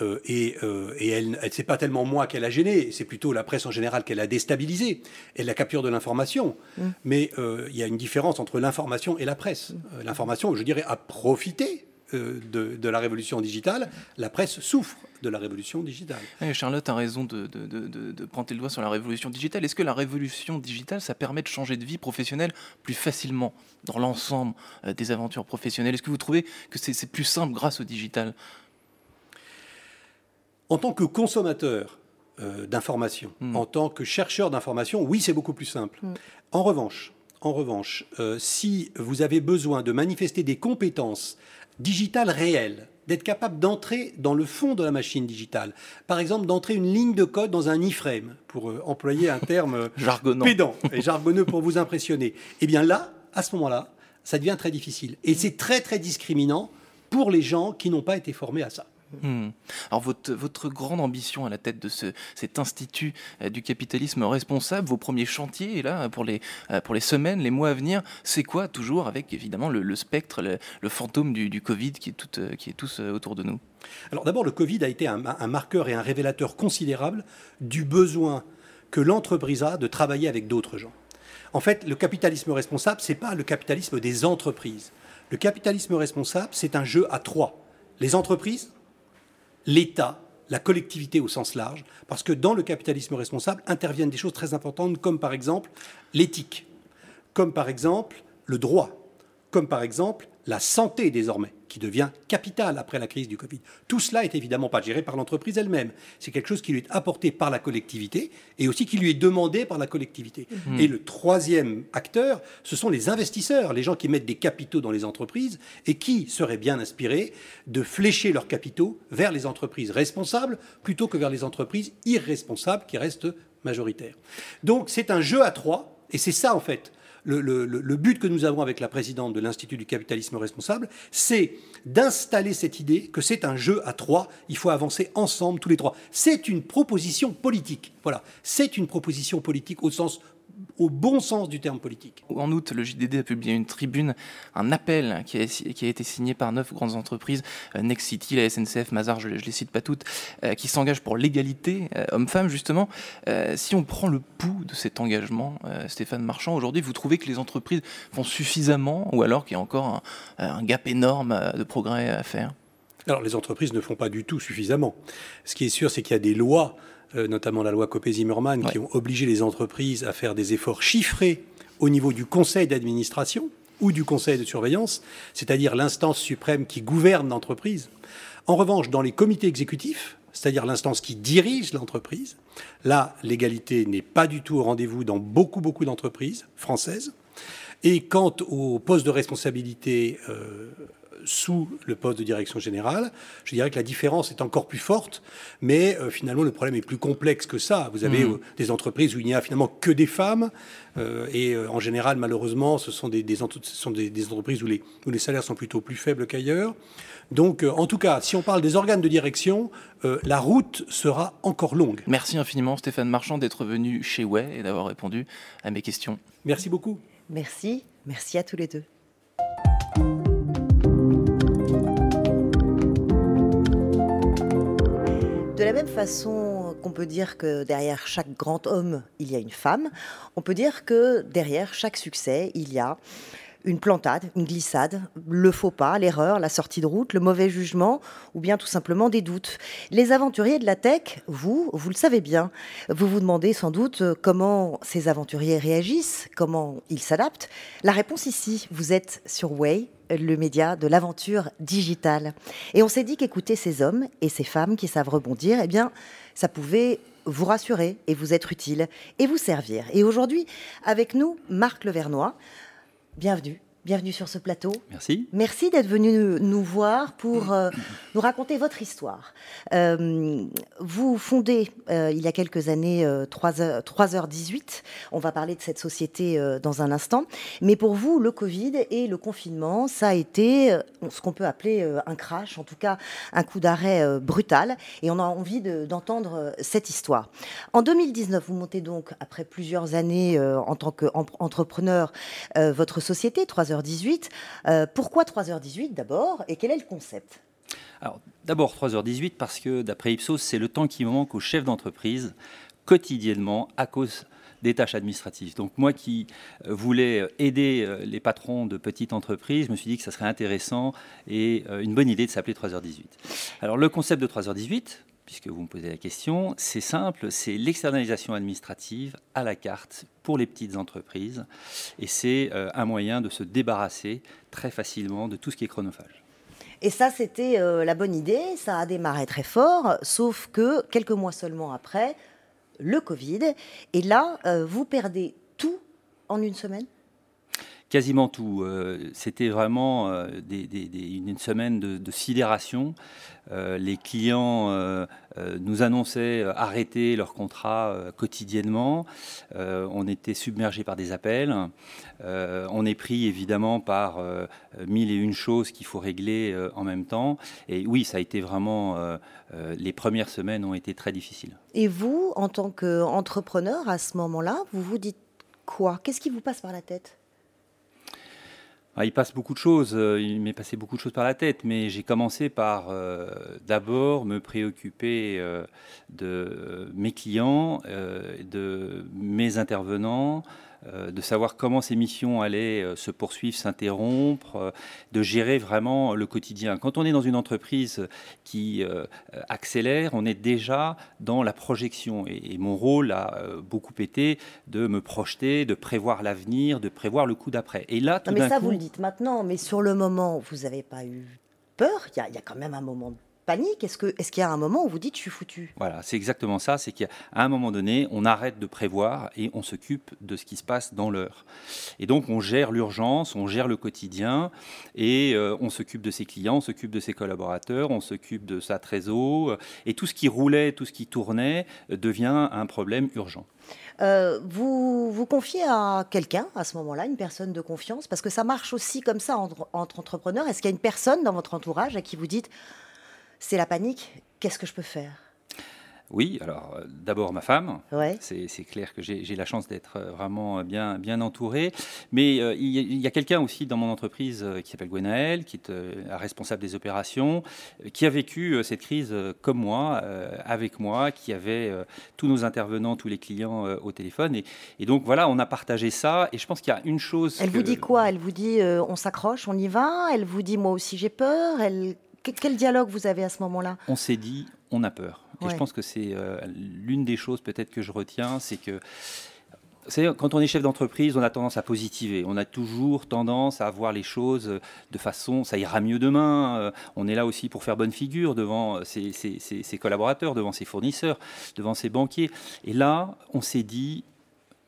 Euh, et, euh, et, elle, elle c'est pas tellement moi qu'elle a gêné, c'est plutôt la presse en général qu'elle a déstabilisé, et la capture de l'information. Mm. Mais euh, il y a une différence entre l'information et la presse. Mm. L'information, je dirais, a profité de, de, la révolution digitale. La presse souffre de la révolution digitale. Charlotte a raison de, de, de, pointer le doigt sur la révolution digitale. Est-ce que la révolution digitale, ça permet de changer de vie professionnelle plus facilement dans l'ensemble des aventures professionnelles? Est-ce que vous trouvez que c'est plus simple grâce au digital? En tant que consommateur euh, d'informations, hmm. en tant que chercheur d'informations, oui, c'est beaucoup plus simple. Hmm. En revanche, en revanche euh, si vous avez besoin de manifester des compétences digitales réelles, d'être capable d'entrer dans le fond de la machine digitale. Par exemple, d'entrer une ligne de code dans un iframe, pour euh, employer un terme pédant et jargonneux pour vous impressionner. Eh bien là, à ce moment-là, ça devient très difficile. Et c'est très très discriminant pour les gens qui n'ont pas été formés à ça. Hmm. Alors votre, votre, grande ambition à la tête de ce, cet institut euh, du capitalisme responsable, vos premiers chantiers là pour les, euh, pour les semaines, les mois à venir, c'est quoi toujours avec évidemment le, spectre, le, fantôme du, du, Covid qui est, tout, euh, qui est tous autour de nous? Alors d'abord le Covid a été un, un, marqueur et un révélateur considérable du besoin que l'entreprise a de travailler avec d'autres gens. En fait, le capitalisme responsable, c'est pas le capitalisme des entreprises. Le capitalisme responsable, c'est un jeu à trois. Les entreprises, l'État, la collectivité au sens large, parce que dans le capitalisme responsable interviennent des choses très importantes comme par exemple l'éthique, comme par exemple le droit, comme par exemple la santé désormais, qui devient capitale après la crise du Covid. Tout cela est évidemment pas géré par l'entreprise elle-même. C'est quelque chose qui lui est apporté par la collectivité et aussi qui lui est demandé par la collectivité. Mhm. Et le troisième acteur, ce sont les investisseurs, les gens qui mettent des capitaux dans les entreprises et qui seraient bien inspirés de flécher leurs capitaux vers les entreprises responsables plutôt que vers les entreprises irresponsables qui restent majoritaires. Donc c'est un jeu à trois et c'est ça en fait le, but que nous avons avec la présidente de l'Institut du capitalisme responsable, c'est d'installer cette idée que c'est un jeu à trois, il faut avancer ensemble tous les trois. C'est une proposition politique. Voilà, c'est une proposition politique au sens au bon sens du terme politique. En août, le JDD a publié une tribune, un appel qui a, qui a été signé par neuf grandes entreprises, euh, Next City, la SNCF, Mazar, je ne les cite pas toutes, euh, qui s'engagent pour l'égalité euh, homme-femme, justement. Si on prend le pouls de cet engagement, Stéphane Marchand, aujourd'hui, vous trouvez que les entreprises font suffisamment ou alors qu'il y a encore un, un gap énorme de progrès à faire? Alors les entreprises ne font pas du tout suffisamment. Ce qui est sûr, c'est qu'il y a des lois, notamment la loi Copé-Zimmermann, qui ont obligé les entreprises à faire des efforts chiffrés au niveau du conseil d'administration ou du conseil de surveillance, c'est-à-dire l'instance suprême qui gouverne l'entreprise. En revanche, dans les comités exécutifs, c'est-à-dire l'instance qui dirige l'entreprise, là, l'égalité n'est pas du tout au rendez-vous dans beaucoup, beaucoup d'entreprises françaises. Et quant au poste de responsabilité euh, sous le poste de direction générale, je dirais que la différence est encore plus forte, mais euh, finalement le problème est plus complexe que ça. Vous avez Mhm. euh, des entreprises où il n'y a finalement que des femmes, euh, et euh, en général, malheureusement, ce sont des, des entre- ce sont des, des entreprises où les, où les salaires sont plutôt plus faibles qu'ailleurs. Donc, euh, en tout cas, si on parle des organes de direction, euh, la route sera encore longue. Merci infiniment, Stéphane Marchand, d'être venu chez Way et d'avoir répondu à mes questions. Merci beaucoup. Merci, merci à tous les deux. La même façon qu'on peut dire que derrière chaque grand homme, il y a une femme, on peut dire que derrière chaque succès, il y a une plantade, une glissade, le faux pas, l'erreur, la sortie de route, le mauvais jugement ou bien tout simplement des doutes. Les aventuriers de la tech, vous, vous le savez bien, vous vous demandez sans doute euh, comment ces aventuriers réagissent, comment ils s'adaptent. La réponse ici, vous êtes sur Way, le média de l'aventure digitale. Et on s'est dit qu'écouter ces hommes et ces femmes qui savent rebondir, eh bien, ça pouvait vous rassurer et vous être utile et vous servir. Et aujourd'hui, avec nous, Marc Levernois. Bienvenue. Bienvenue sur ce plateau. Merci. Merci d'être venu nous voir pour euh, nous raconter votre histoire. Euh, vous fondez euh, il y a quelques années euh, 3h, 3h18. On va parler de cette société dans un instant. Mais pour vous, le Covid et le confinement, ça a été ce qu'on peut appeler un crash, en tout cas un coup d'arrêt brutal. Et on a envie de- d'entendre cette histoire. En 2019, vous montez donc, après plusieurs années en tant qu'entrepreneur, votre société, 3h18. Euh, pourquoi 3h18 d'abord et quel est le concept? Alors, d'abord 3h18 parce que d'après Ipsos, c'est le temps qui manque aux chefs d'entreprise quotidiennement à cause des tâches administratives. Donc moi qui euh, voulais aider euh, les patrons de petites entreprises, je me suis dit que ça serait intéressant et une bonne idée de s'appeler 3h18. Alors le concept de 3h18, puisque vous me posez la question, c'est simple, c'est l'externalisation administrative à la carte pour les petites entreprises et c'est euh, un moyen de se débarrasser très facilement de tout ce qui est chronophage. Et ça, c'était euh, la bonne idée, ça a démarré très fort, sauf que quelques mois seulement après, le Covid, et là, euh, vous perdez tout en une semaine? Quasiment tout. Euh, C'était vraiment euh, une semaine de, sidération. Euh, les clients nous annonçaient arrêter leur contrat quotidiennement. On était submergé par des appels. On est pris évidemment par mille et une choses qu'il faut régler en même temps. Et oui, ça a été vraiment. les premières semaines ont été très difficiles. Et vous, en tant qu'entrepreneur, à ce moment-là, vous vous dites quoi? Qu'est-ce qui vous passe par la tête? Ah, il passe beaucoup de choses, euh, il m'est passé beaucoup de choses par la tête, mais j'ai commencé par euh, d'abord me préoccuper euh, de mes clients, de mes intervenants, de savoir comment ces missions allaient euh, se poursuivre, s'interrompre, euh, de gérer vraiment le quotidien. Quand on est dans une entreprise qui euh, accélère, on est déjà dans la projection. Et, mon rôle a euh, beaucoup été de me projeter, de prévoir l'avenir, de prévoir le coup d'après. Et là, tout Non, mais ça, coup, vous le dites maintenant, mais sur le moment, vous n'avez pas eu peur? Il y, y a quand même un moment de panique. Est-ce qu'il y a un moment où vous dites je suis foutu? Voilà, c'est exactement ça. C'est qu'à un moment donné, on arrête de prévoir et on s'occupe de ce qui se passe dans l'heure. Et donc, on gère l'urgence, on gère le quotidien et euh, on s'occupe de ses clients, on s'occupe de ses collaborateurs, on s'occupe de sa trésor. euh, Et tout ce qui roulait, tout ce qui tournait euh, devient un problème urgent. Euh, vous vous confiez à quelqu'un à ce moment-là, une personne de confiance, parce que ça marche aussi comme ça entre, entre entrepreneurs. Est-ce qu'il y a une personne dans votre entourage à qui vous dites c'est la panique, qu'est-ce que je peux faire? Oui, alors euh, d'abord ma femme. Ouais. C'est clair que j'ai la chance d'être euh, vraiment bien, bien entouré. Mais euh, il y a, quelqu'un aussi dans mon entreprise euh, qui s'appelle Gwenaël, qui est euh, la responsable des opérations, qui a vécu cette crise comme moi, avec moi, qui avait tous nos intervenants, tous les clients au téléphone. Et, et donc voilà, on a partagé ça. Et je pense qu'il y a une chose. Elle que- vous dit quoi? Elle vous dit on s'accroche, on y va? Elle vous dit moi aussi j'ai peur? Elle... que- Quel dialogue vous avez à ce moment-là? On s'est dit, on a peur. Et Ouais. je pense que c'est euh, l'une des choses peut-être que je retiens, c'est que savez, quand on est chef d'entreprise, on a tendance à positiver. On a toujours tendance à voir les choses de façon, ça ira mieux demain. Euh, On est là aussi pour faire bonne figure devant ses, ses- ses- ses collaborateurs, devant ses fournisseurs, devant ses banquiers. Et là, on s'est dit,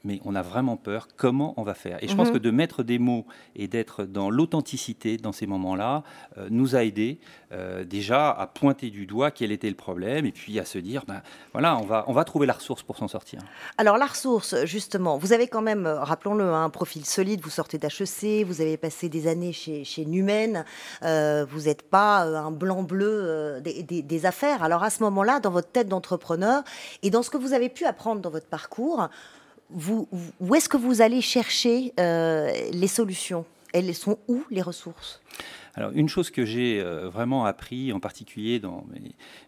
mais on a vraiment peur. Comment on va faire? Et je pense Mhm. que de mettre des mots et d'être dans l'authenticité dans ces moments-là euh, nous a aidés euh, déjà à pointer du doigt quel était le problème et puis à se dire, ben, voilà, on va, on va trouver la ressource pour s'en sortir. Alors la ressource, justement, vous avez quand même, euh, rappelons-le, hein, un profil solide, vous sortez d'HEC, vous avez passé des années chez, chez Numen, euh, vous n'êtes pas un blanc-bleu des, des- des affaires. Alors à ce moment-là, dans votre tête d'entrepreneur et dans ce que vous avez pu apprendre dans votre parcours, où est-ce que vous allez chercher euh, les solutions? Elles sont où les ressources? Alors, une chose que j'ai euh, vraiment appris, en particulier dans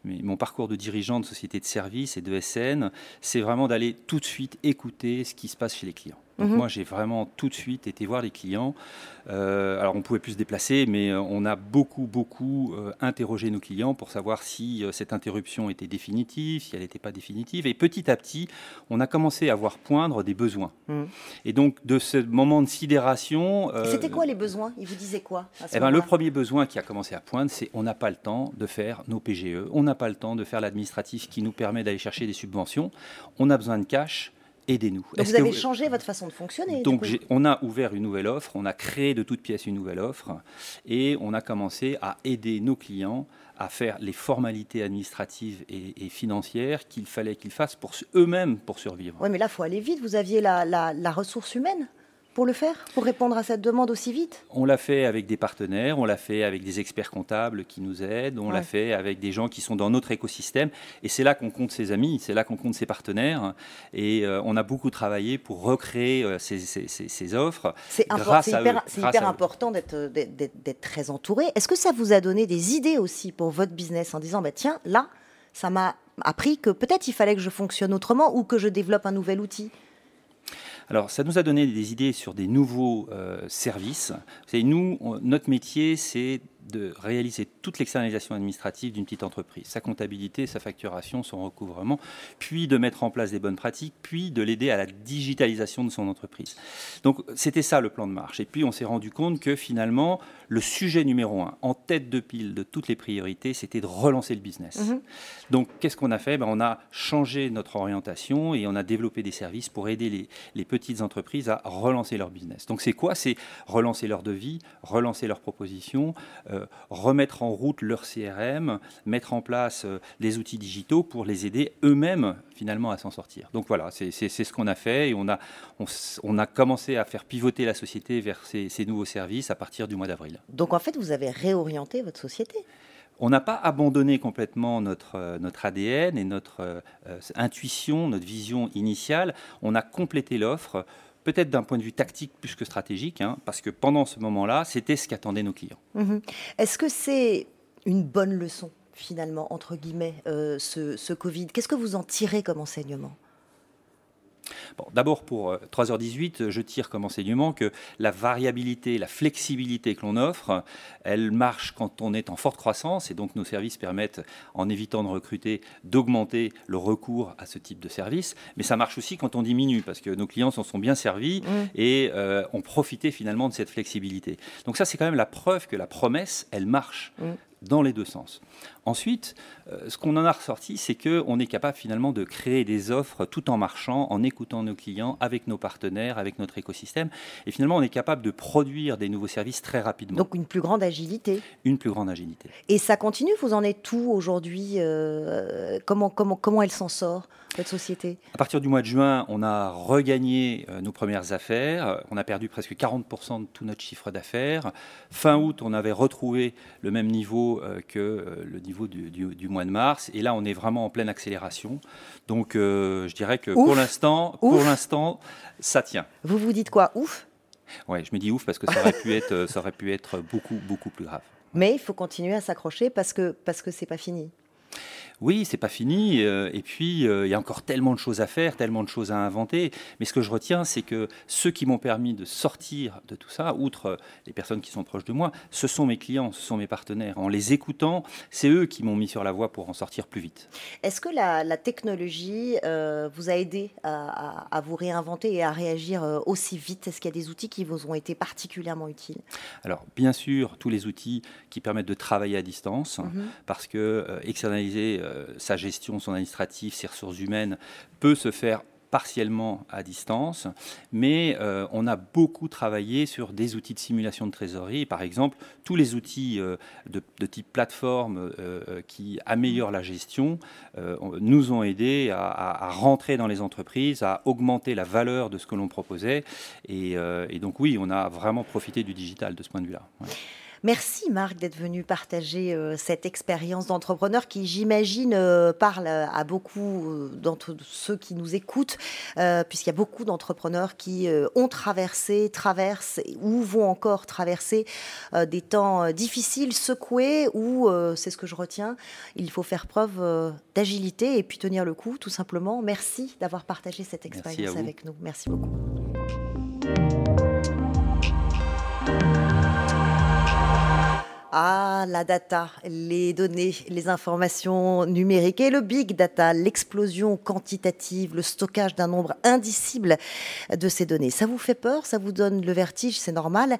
mon parcours de dirigeant de société de services et de SN, c'est vraiment d'aller tout de suite écouter ce qui se passe chez les clients. Donc Mhm. moi, j'ai vraiment tout de suite été voir les clients. Euh, alors, on pouvait plus se déplacer, mais euh, on a beaucoup, beaucoup euh, interrogé nos clients pour savoir si euh, cette interruption était définitive, si elle n'était pas définitive. Et petit à petit, on a commencé à voir poindre des besoins. Mhm. Et donc, de ce moment de sidération... C'était quoi les besoins? Ils vous disaient quoi à ce eh ben, le premier besoin qui a commencé à poindre, c'est on n'a pas le temps de faire nos PGE, on n'a pas le temps de faire l'administratif qui nous permet d'aller chercher des subventions, on a besoin de cash, aidez-nous. Donc vous avez changé votre façon de fonctionner. donc on a ouvert une nouvelle offre, on a créé de toutes pièces une nouvelle offre et on a commencé à aider nos clients à faire les formalités administratives et, et financières qu'il fallait qu'ils fassent pour eux-mêmes pour survivre. Oui, mais là, il faut aller vite. Vous aviez la, la- la ressource humaine pour le faire, pour répondre à cette demande aussi vite On l'a fait avec des partenaires, on l'a fait avec des experts comptables qui nous aident, on Ouais. l'a fait avec des gens qui sont dans notre écosystème. Et c'est là qu'on compte ses amis, c'est là qu'on compte ses partenaires. Et euh, on a beaucoup travaillé pour recréer euh, ces, ces- ces- ces offres. C'est hyper, hyper important d'être, euh, d'être très entouré. Est-ce que ça vous a donné des idées aussi pour votre business en disant, bah, tiens, là, ça m'a appris que peut-être il fallait que je fonctionne autrement ou que je développe un nouvel outil? Alors, ça nous a donné des idées sur des nouveaux euh, services. Vous savez, nous, notre métier, c'est de réaliser toute l'externalisation administrative d'une petite entreprise, sa comptabilité, sa facturation, son recouvrement, puis de mettre en place des bonnes pratiques, puis de l'aider à la digitalisation de son entreprise. Donc, c'était ça le plan de marche. Et puis, on s'est rendu compte que finalement, le sujet numéro un, en tête de pile de toutes les priorités, c'était de relancer le business. Mhm. Donc, qu'est-ce qu'on a fait? Ben, On a changé notre orientation et on a développé des services pour aider les, les petites entreprises à relancer leur business. Donc, c'est quoi? C'est relancer leur devis, relancer leurs propositions, remettre en route leur CRM, mettre en place euh, des outils digitaux pour les aider eux-mêmes finalement à s'en sortir. Donc voilà, c'est ce qu'on a fait et on a, on, a commencé à faire pivoter la société vers ces, ces nouveaux services à partir du mois d'avril. Donc en fait, vous avez réorienté votre société. On n'a pas abandonné complètement notre, euh, notre ADN et notre euh, euh, intuition, notre vision initiale. On a complété l'offre, peut-être d'un point de vue tactique plus que stratégique, hein, parce que pendant ce moment-là, c'était ce qu'attendaient nos clients. Mhm. Est-ce que c'est une bonne leçon finalement, entre guillemets, euh, ce, ce Covid? Qu'est-ce que vous en tirez comme enseignement? Bon, D'abord, pour euh, 3h18, je tire comme enseignement que la variabilité, la flexibilité que l'on offre, elle marche quand on est en forte croissance et donc nos services permettent, en évitant de recruter, d'augmenter le recours à ce type de service. Mais ça marche aussi quand on diminue parce que nos clients s'en sont bien servis et euh, ont profité finalement de cette flexibilité. Donc ça, c'est quand même la preuve que la promesse, elle marche dans les deux sens. Ensuite, euh, ce qu'on en a ressorti, c'est qu'on est capable finalement de créer des offres tout en marchant, en écoutant nos clients, avec nos partenaires, avec notre écosystème. Et finalement, on est capable de produire des nouveaux services très rapidement. Donc une plus grande agilité. Une plus grande agilité. Et ça continue, vous en êtes où aujourd'hui euh, comment, comment, comment elle s'en sort, cette société À partir du mois de juin, on a regagné euh, nos premières affaires. On a perdu presque 40% de tout notre chiffre d'affaires. Fin août, on avait retrouvé le même niveau euh, que euh, le niveau du, du- du mois de mars. Et là, on est vraiment en pleine accélération. Donc, euh, je dirais que Ouf. pour l'instant, Ouf. pour l'instant, ça tient. Vous vous dites quoi Ouf? Ouais, je me dis ouf parce que ça aurait pu être, ça aurait pu être beaucoup, beaucoup plus grave. Mais il faut continuer à s'accrocher parce que parce que c'est pas fini. Oui, c'est pas fini. euh, et puis, euh, il y a encore tellement de choses à faire, tellement de choses à inventer. Mais ce que je retiens, c'est que ceux qui m'ont permis de sortir de tout ça, outre euh, les personnes qui sont proches de moi, ce sont mes clients, ce sont mes partenaires. En les écoutant, c'est eux qui m'ont mis sur la voie pour en sortir plus vite. Est-ce que la, la technologie euh, vous a aidé à, à- à vous réinventer et à réagir aussi vite? Est-ce qu'il y a des outils qui vous ont été particulièrement utiles? Alors, bien sûr, tous les outils qui permettent de travailler à distance, Mhm. parce que euh, externaliser sa gestion, son administratif, ses ressources humaines peut se faire partiellement à distance, mais euh, on a beaucoup travaillé sur des outils de simulation de trésorerie. Par exemple, tous les outils euh, de, type plateforme euh, euh, qui améliorent la gestion euh, on- nous ont aidés à, rentrer dans les entreprises, à augmenter la valeur de ce que l'on proposait. Et, euh, donc oui, on a vraiment profité du digital de ce point de vue-là. Merci Marc d'être venu partager euh, cette expérience d'entrepreneur qui, j'imagine, euh, parle à beaucoup euh, d'entre ceux qui nous écoutent, puisqu'il y a beaucoup d'entrepreneurs qui ont traversé, traversent ou vont encore traverser des temps difficiles, secoués, où, c'est ce que je retiens, il faut faire preuve d'agilité et puis tenir le coup, tout simplement. Merci d'avoir partagé cette expérience avec nous. Merci beaucoup. Ah, la data, les données, les informations numériques et le big data, l'explosion quantitative, le stockage d'un nombre indicible de ces données. Ça vous fait peur Ça vous donne le vertige C'est normal.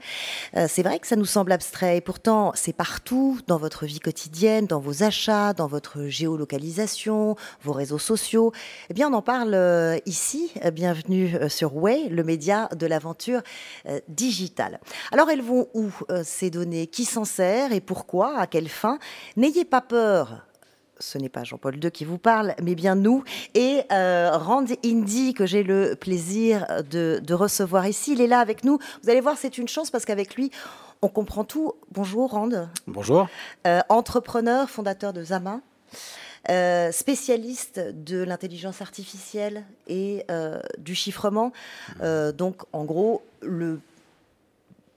Euh, c'est vrai que ça nous semble abstrait et pourtant c'est partout dans votre vie quotidienne, dans vos achats, dans votre géolocalisation, vos réseaux sociaux. Eh bien, on en parle euh, ici. Euh, Bienvenue sur Way, le média de l'aventure digitale. Alors, elles vont où ces données? Qui s'en sert? Et pourquoi À quelle fin N'ayez pas peur. Ce n'est pas Jean-Paul II qui vous parle, mais bien nous. Et euh, Rand Indy, que j'ai le plaisir de, de recevoir ici, il est là avec nous. Vous allez voir, c'est une chance parce qu'avec lui, on comprend tout. Bonjour Rand. Bonjour. Euh, entrepreneur, fondateur de Zama, euh, spécialiste de l'intelligence artificielle et euh, du chiffrement. Donc, en gros, le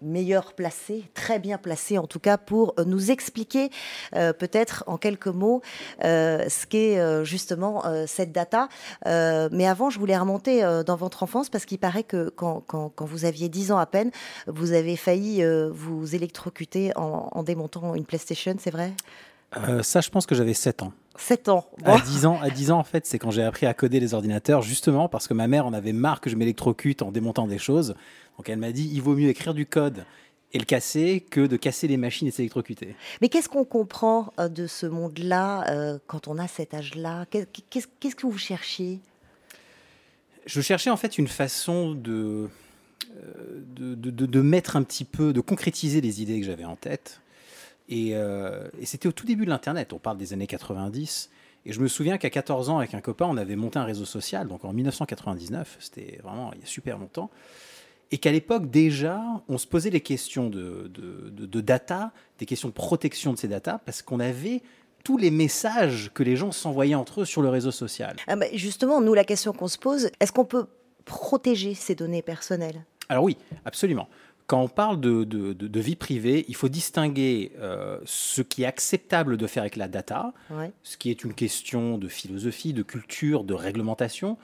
meilleur placé, très bien placé en tout cas, pour euh, nous expliquer euh, peut-être en quelques mots euh, ce qu'est justement cette data. Mais avant, je voulais remonter dans votre enfance parce qu'il paraît que quand, quand- vous aviez 10 ans à peine, vous avez failli vous électrocuter en, en démontant une PlayStation, c'est vrai? Ça, je pense que j'avais 7 ans. 7 ans. Bon. À 10 ans, à 10 ans, en fait, c'est quand j'ai appris à coder les ordinateurs, justement parce que ma mère en avait marre que je m'électrocute en démontant des choses. Donc elle m'a dit, il vaut mieux écrire du code et le casser que de casser les machines et s'électrocuter. Mais qu'est-ce qu'on comprend euh, de ce monde-là euh, quand on a cet âge-là? Qu'est- Qu'est-ce que vous cherchiez Je cherchais en fait une façon euh, de, de- de- de mettre un petit peu, de concrétiser les idées que j'avais en tête. Et, euh, et c'était au tout début de l'Internet, on parle des années 90. Et je me souviens qu'à 14 ans, avec un copain, on avait monté un réseau social, donc en 1999, c'était vraiment il y a super longtemps. Et qu'à l'époque, déjà, on se posait les questions de, de- de- de data, des questions de protection de ces data, parce qu'on avait tous les messages que les gens s'envoyaient entre eux sur le réseau social. Ah bah, Justement, nous, la question qu'on se pose, est-ce qu'on peut protéger ces données personnelles? Alors oui, absolument. Quand on parle de, de- vie privée, il faut distinguer euh, ce qui est acceptable de faire avec la data, Ouais. ce qui est une question de philosophie, de culture, de réglementation,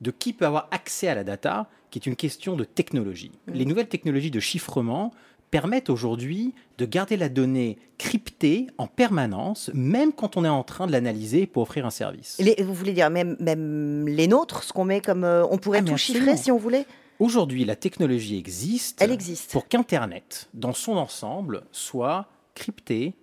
de qui peut avoir accès à la data, qui est une question de technologie. Les nouvelles technologies de chiffrement permettent aujourd'hui de garder la donnée cryptée en permanence, même quand on est en train de l'analyser pour offrir un service. Les- vous voulez dire même, même les nôtres, ce qu'on met comme. euh, on pourrait Ah, tout chiffrer si on voulait? Aujourd'hui, la technologie existe. Elle existe. Pour qu'Internet, dans son ensemble, soit crypté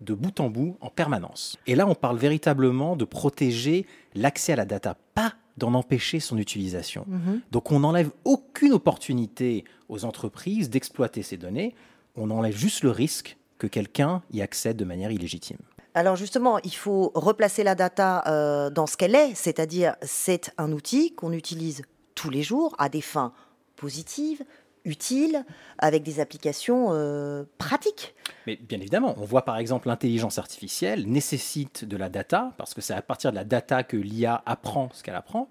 de bout en bout en permanence. Et là, on parle véritablement de protéger l'accès à la data, pas d'en empêcher son utilisation. Mhm. Donc on n'enlève aucune opportunité aux entreprises d'exploiter ces données, on enlève juste le risque que quelqu'un y accède de manière illégitime. Alors justement, il faut replacer la data euh, dans ce qu'elle est, c'est-à-dire c'est un outil qu'on utilise tous les jours à des fins positives, utiles, avec des applications euh, pratiques. Mais bien évidemment, on voit par exemple l'intelligence artificielle nécessite de la data, parce que c'est à partir de la data que l'IA apprend ce qu'elle apprend.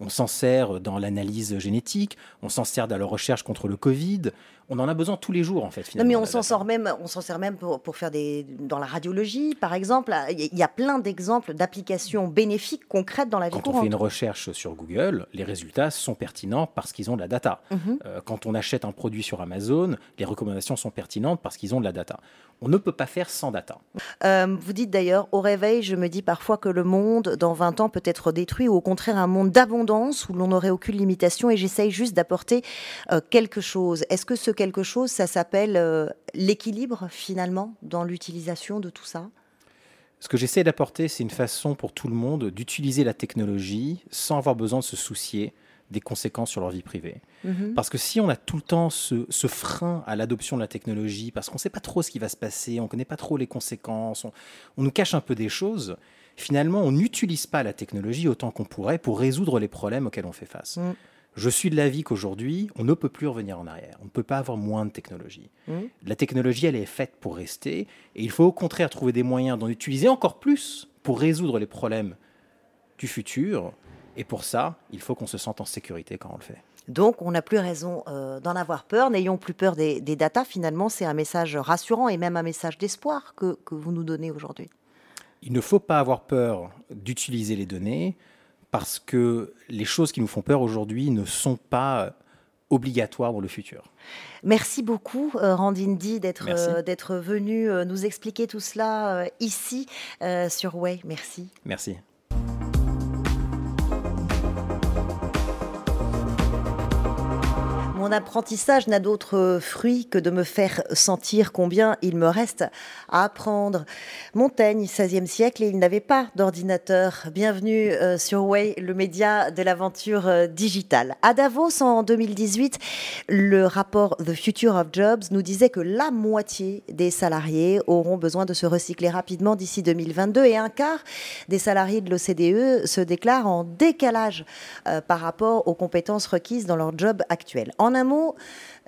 On s'en sert dans l'analyse génétique, on s'en sert dans la recherche contre le Covid. On en a besoin tous les jours en fait. Non, Finalement, mais la on s'en sort même, on s'en sert même pour, pour faire des dans la radiologie, par exemple. Il y a plein d'exemples d'applications bénéfiques concrètes dans la vie Quand on courante. fait une recherche sur Google, les résultats sont pertinents parce qu'ils ont de la data. Mhm. Euh, quand on achète un produit sur Amazon, les recommandations sont pertinentes parce qu'ils ont de la data. On ne peut pas faire sans data. Euh, vous dites d'ailleurs, au réveil, je me dis parfois que le monde, dans 20 ans, peut être détruit, ou au contraire un monde d'abondance où l'on n'aurait aucune limitation, et j'essaye juste d'apporter euh, quelque chose. Est-ce que ce quelque chose, ça s'appelle euh, l'équilibre, finalement, dans l'utilisation de tout ça? Ce que j'essaie d'apporter, c'est une façon pour tout le monde d'utiliser la technologie sans avoir besoin de se soucier des conséquences sur leur vie privée. Mhm. Parce que si on a tout le temps ce, ce frein à l'adoption de la technologie, parce qu'on ne sait pas trop ce qui va se passer, on ne connaît pas trop les conséquences, on, on nous cache un peu des choses, finalement, on n'utilise pas la technologie autant qu'on pourrait pour résoudre les problèmes auxquels on fait face. Mm. Je suis de l'avis qu'aujourd'hui, on ne peut plus revenir en arrière. On ne peut pas avoir moins de technologie. Mm. La technologie, elle est faite pour rester, et il faut au contraire trouver des moyens d'en utiliser encore plus pour résoudre les problèmes du futur. Et pour ça, il faut qu'on se sente en sécurité quand on le fait. Donc, on n'a plus raison euh, d'en avoir peur. N'ayons plus peur des, des datas. Finalement, c'est un message rassurant et même un message d'espoir que, que vous nous donnez aujourd'hui. Il ne faut pas avoir peur d'utiliser les données parce que les choses qui nous font peur aujourd'hui ne sont pas euh, obligatoires dans le futur. Merci beaucoup, euh, Randine Di, d'être euh, d'être euh, nous expliquer tout cela euh, ici euh, sur Way. Merci. Merci. Mon apprentissage n'a d'autre fruit que de me faire sentir combien il me reste à apprendre. Montaigne, 16e siècle, et il n'avait pas d'ordinateur. Bienvenue euh, sur Way, le média de l'aventure euh, digitale. À Davos, en 2018, le rapport The Future of Jobs nous disait que la moitié des salariés auront besoin de se recycler rapidement d'ici 2022 et un quart des salariés de l'OCDE se déclarent en décalage euh, par rapport aux compétences requises dans leur job actuel. Un mot,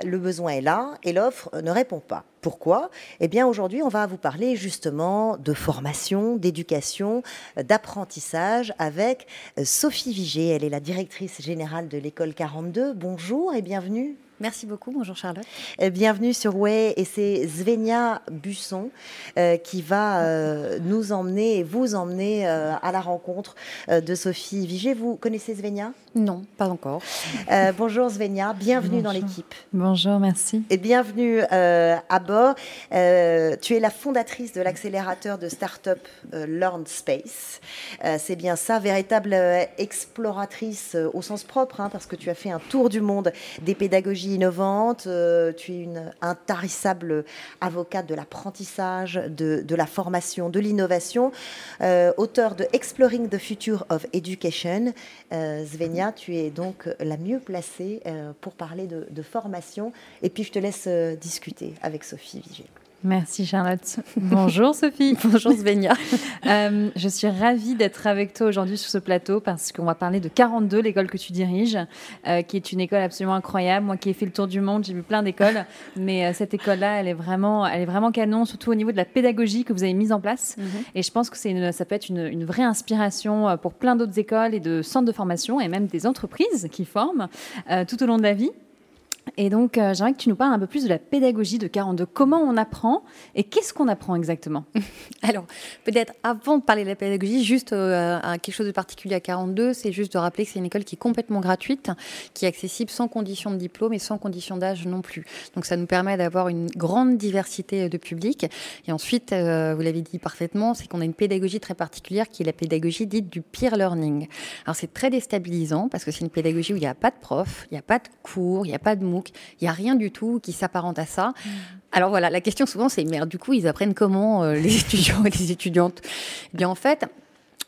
le besoin est là et l'offre ne répond pas. Pourquoi? Eh bien, aujourd'hui, on va vous parler justement de formation, d'éducation, d'apprentissage avec euh, Sophie Vigé. Elle est la directrice générale de l'école 42. Bonjour et bienvenue. Merci beaucoup. Bonjour Charlotte. Euh, Bienvenue sur Way et c'est Svenia Busson euh, qui va euh, nous emmener et vous emmener euh, à la rencontre euh, de Sophie Vigé. Vous connaissez Svenia? Non, pas encore. Euh, Bonjour Svenia, bienvenue dans l'équipe. Bonjour, merci. Et bienvenue euh, à bord. Euh, tu es la fondatrice de l'accélérateur de start-up euh, Learn Space. Euh, c'est bien ça, véritable euh, exploratrice euh, au sens propre, hein, parce que tu as fait un tour du monde des pédagogies innovantes. Euh, tu es une intarissable avocate de l'apprentissage, de, de la formation, de l'innovation. Euh, auteur de Exploring the Future of Education. Euh, Svenia, tu es donc la mieux placée euh, pour parler de, formation. Et puis, je te laisse euh, discuter avec Sophie Vigé. Merci Charlotte. Bonjour Sophie. Bonjour Svenia. Euh, je suis ravie d'être avec toi aujourd'hui sur ce plateau parce qu'on va parler de 42, l'école que tu diriges, euh, qui est une école absolument incroyable. Moi qui ai fait le tour du monde, j'ai vu plein d'écoles, mais euh, cette école-là, elle est vraiment, elle est vraiment canon, surtout au niveau de la pédagogie que vous avez mise en place. Et je pense que c'est ça peut être une, une vraie inspiration pour plein d'autres écoles et de centres de formation et même des entreprises qui forment tout au long de la vie. Et donc, euh, j'aimerais que tu nous parles un peu plus de la pédagogie de 42. Comment on apprend et qu'est-ce qu'on apprend exactement? Alors, peut-être avant de parler de la pédagogie, juste euh, quelque chose de particulier à 42, c'est juste de rappeler que c'est une école qui est complètement gratuite, qui est accessible sans condition de diplôme et sans condition d'âge non plus. Donc, ça nous permet d'avoir une grande diversité de publics. Et ensuite, euh, vous l'avez dit parfaitement, c'est qu'on a une pédagogie très particulière qui est la pédagogie dite du peer learning. Alors, c'est très déstabilisant parce que c'est une pédagogie où il n'y a pas de prof, il n'y a pas de cours, il n'y a pas de MOOC, il n'y a rien du tout qui s'apparente à ça. Mm. Alors voilà, la question souvent c'est, merde, du coup, ils apprennent comment euh, les étudiants et les étudiantes? Eh bien en fait,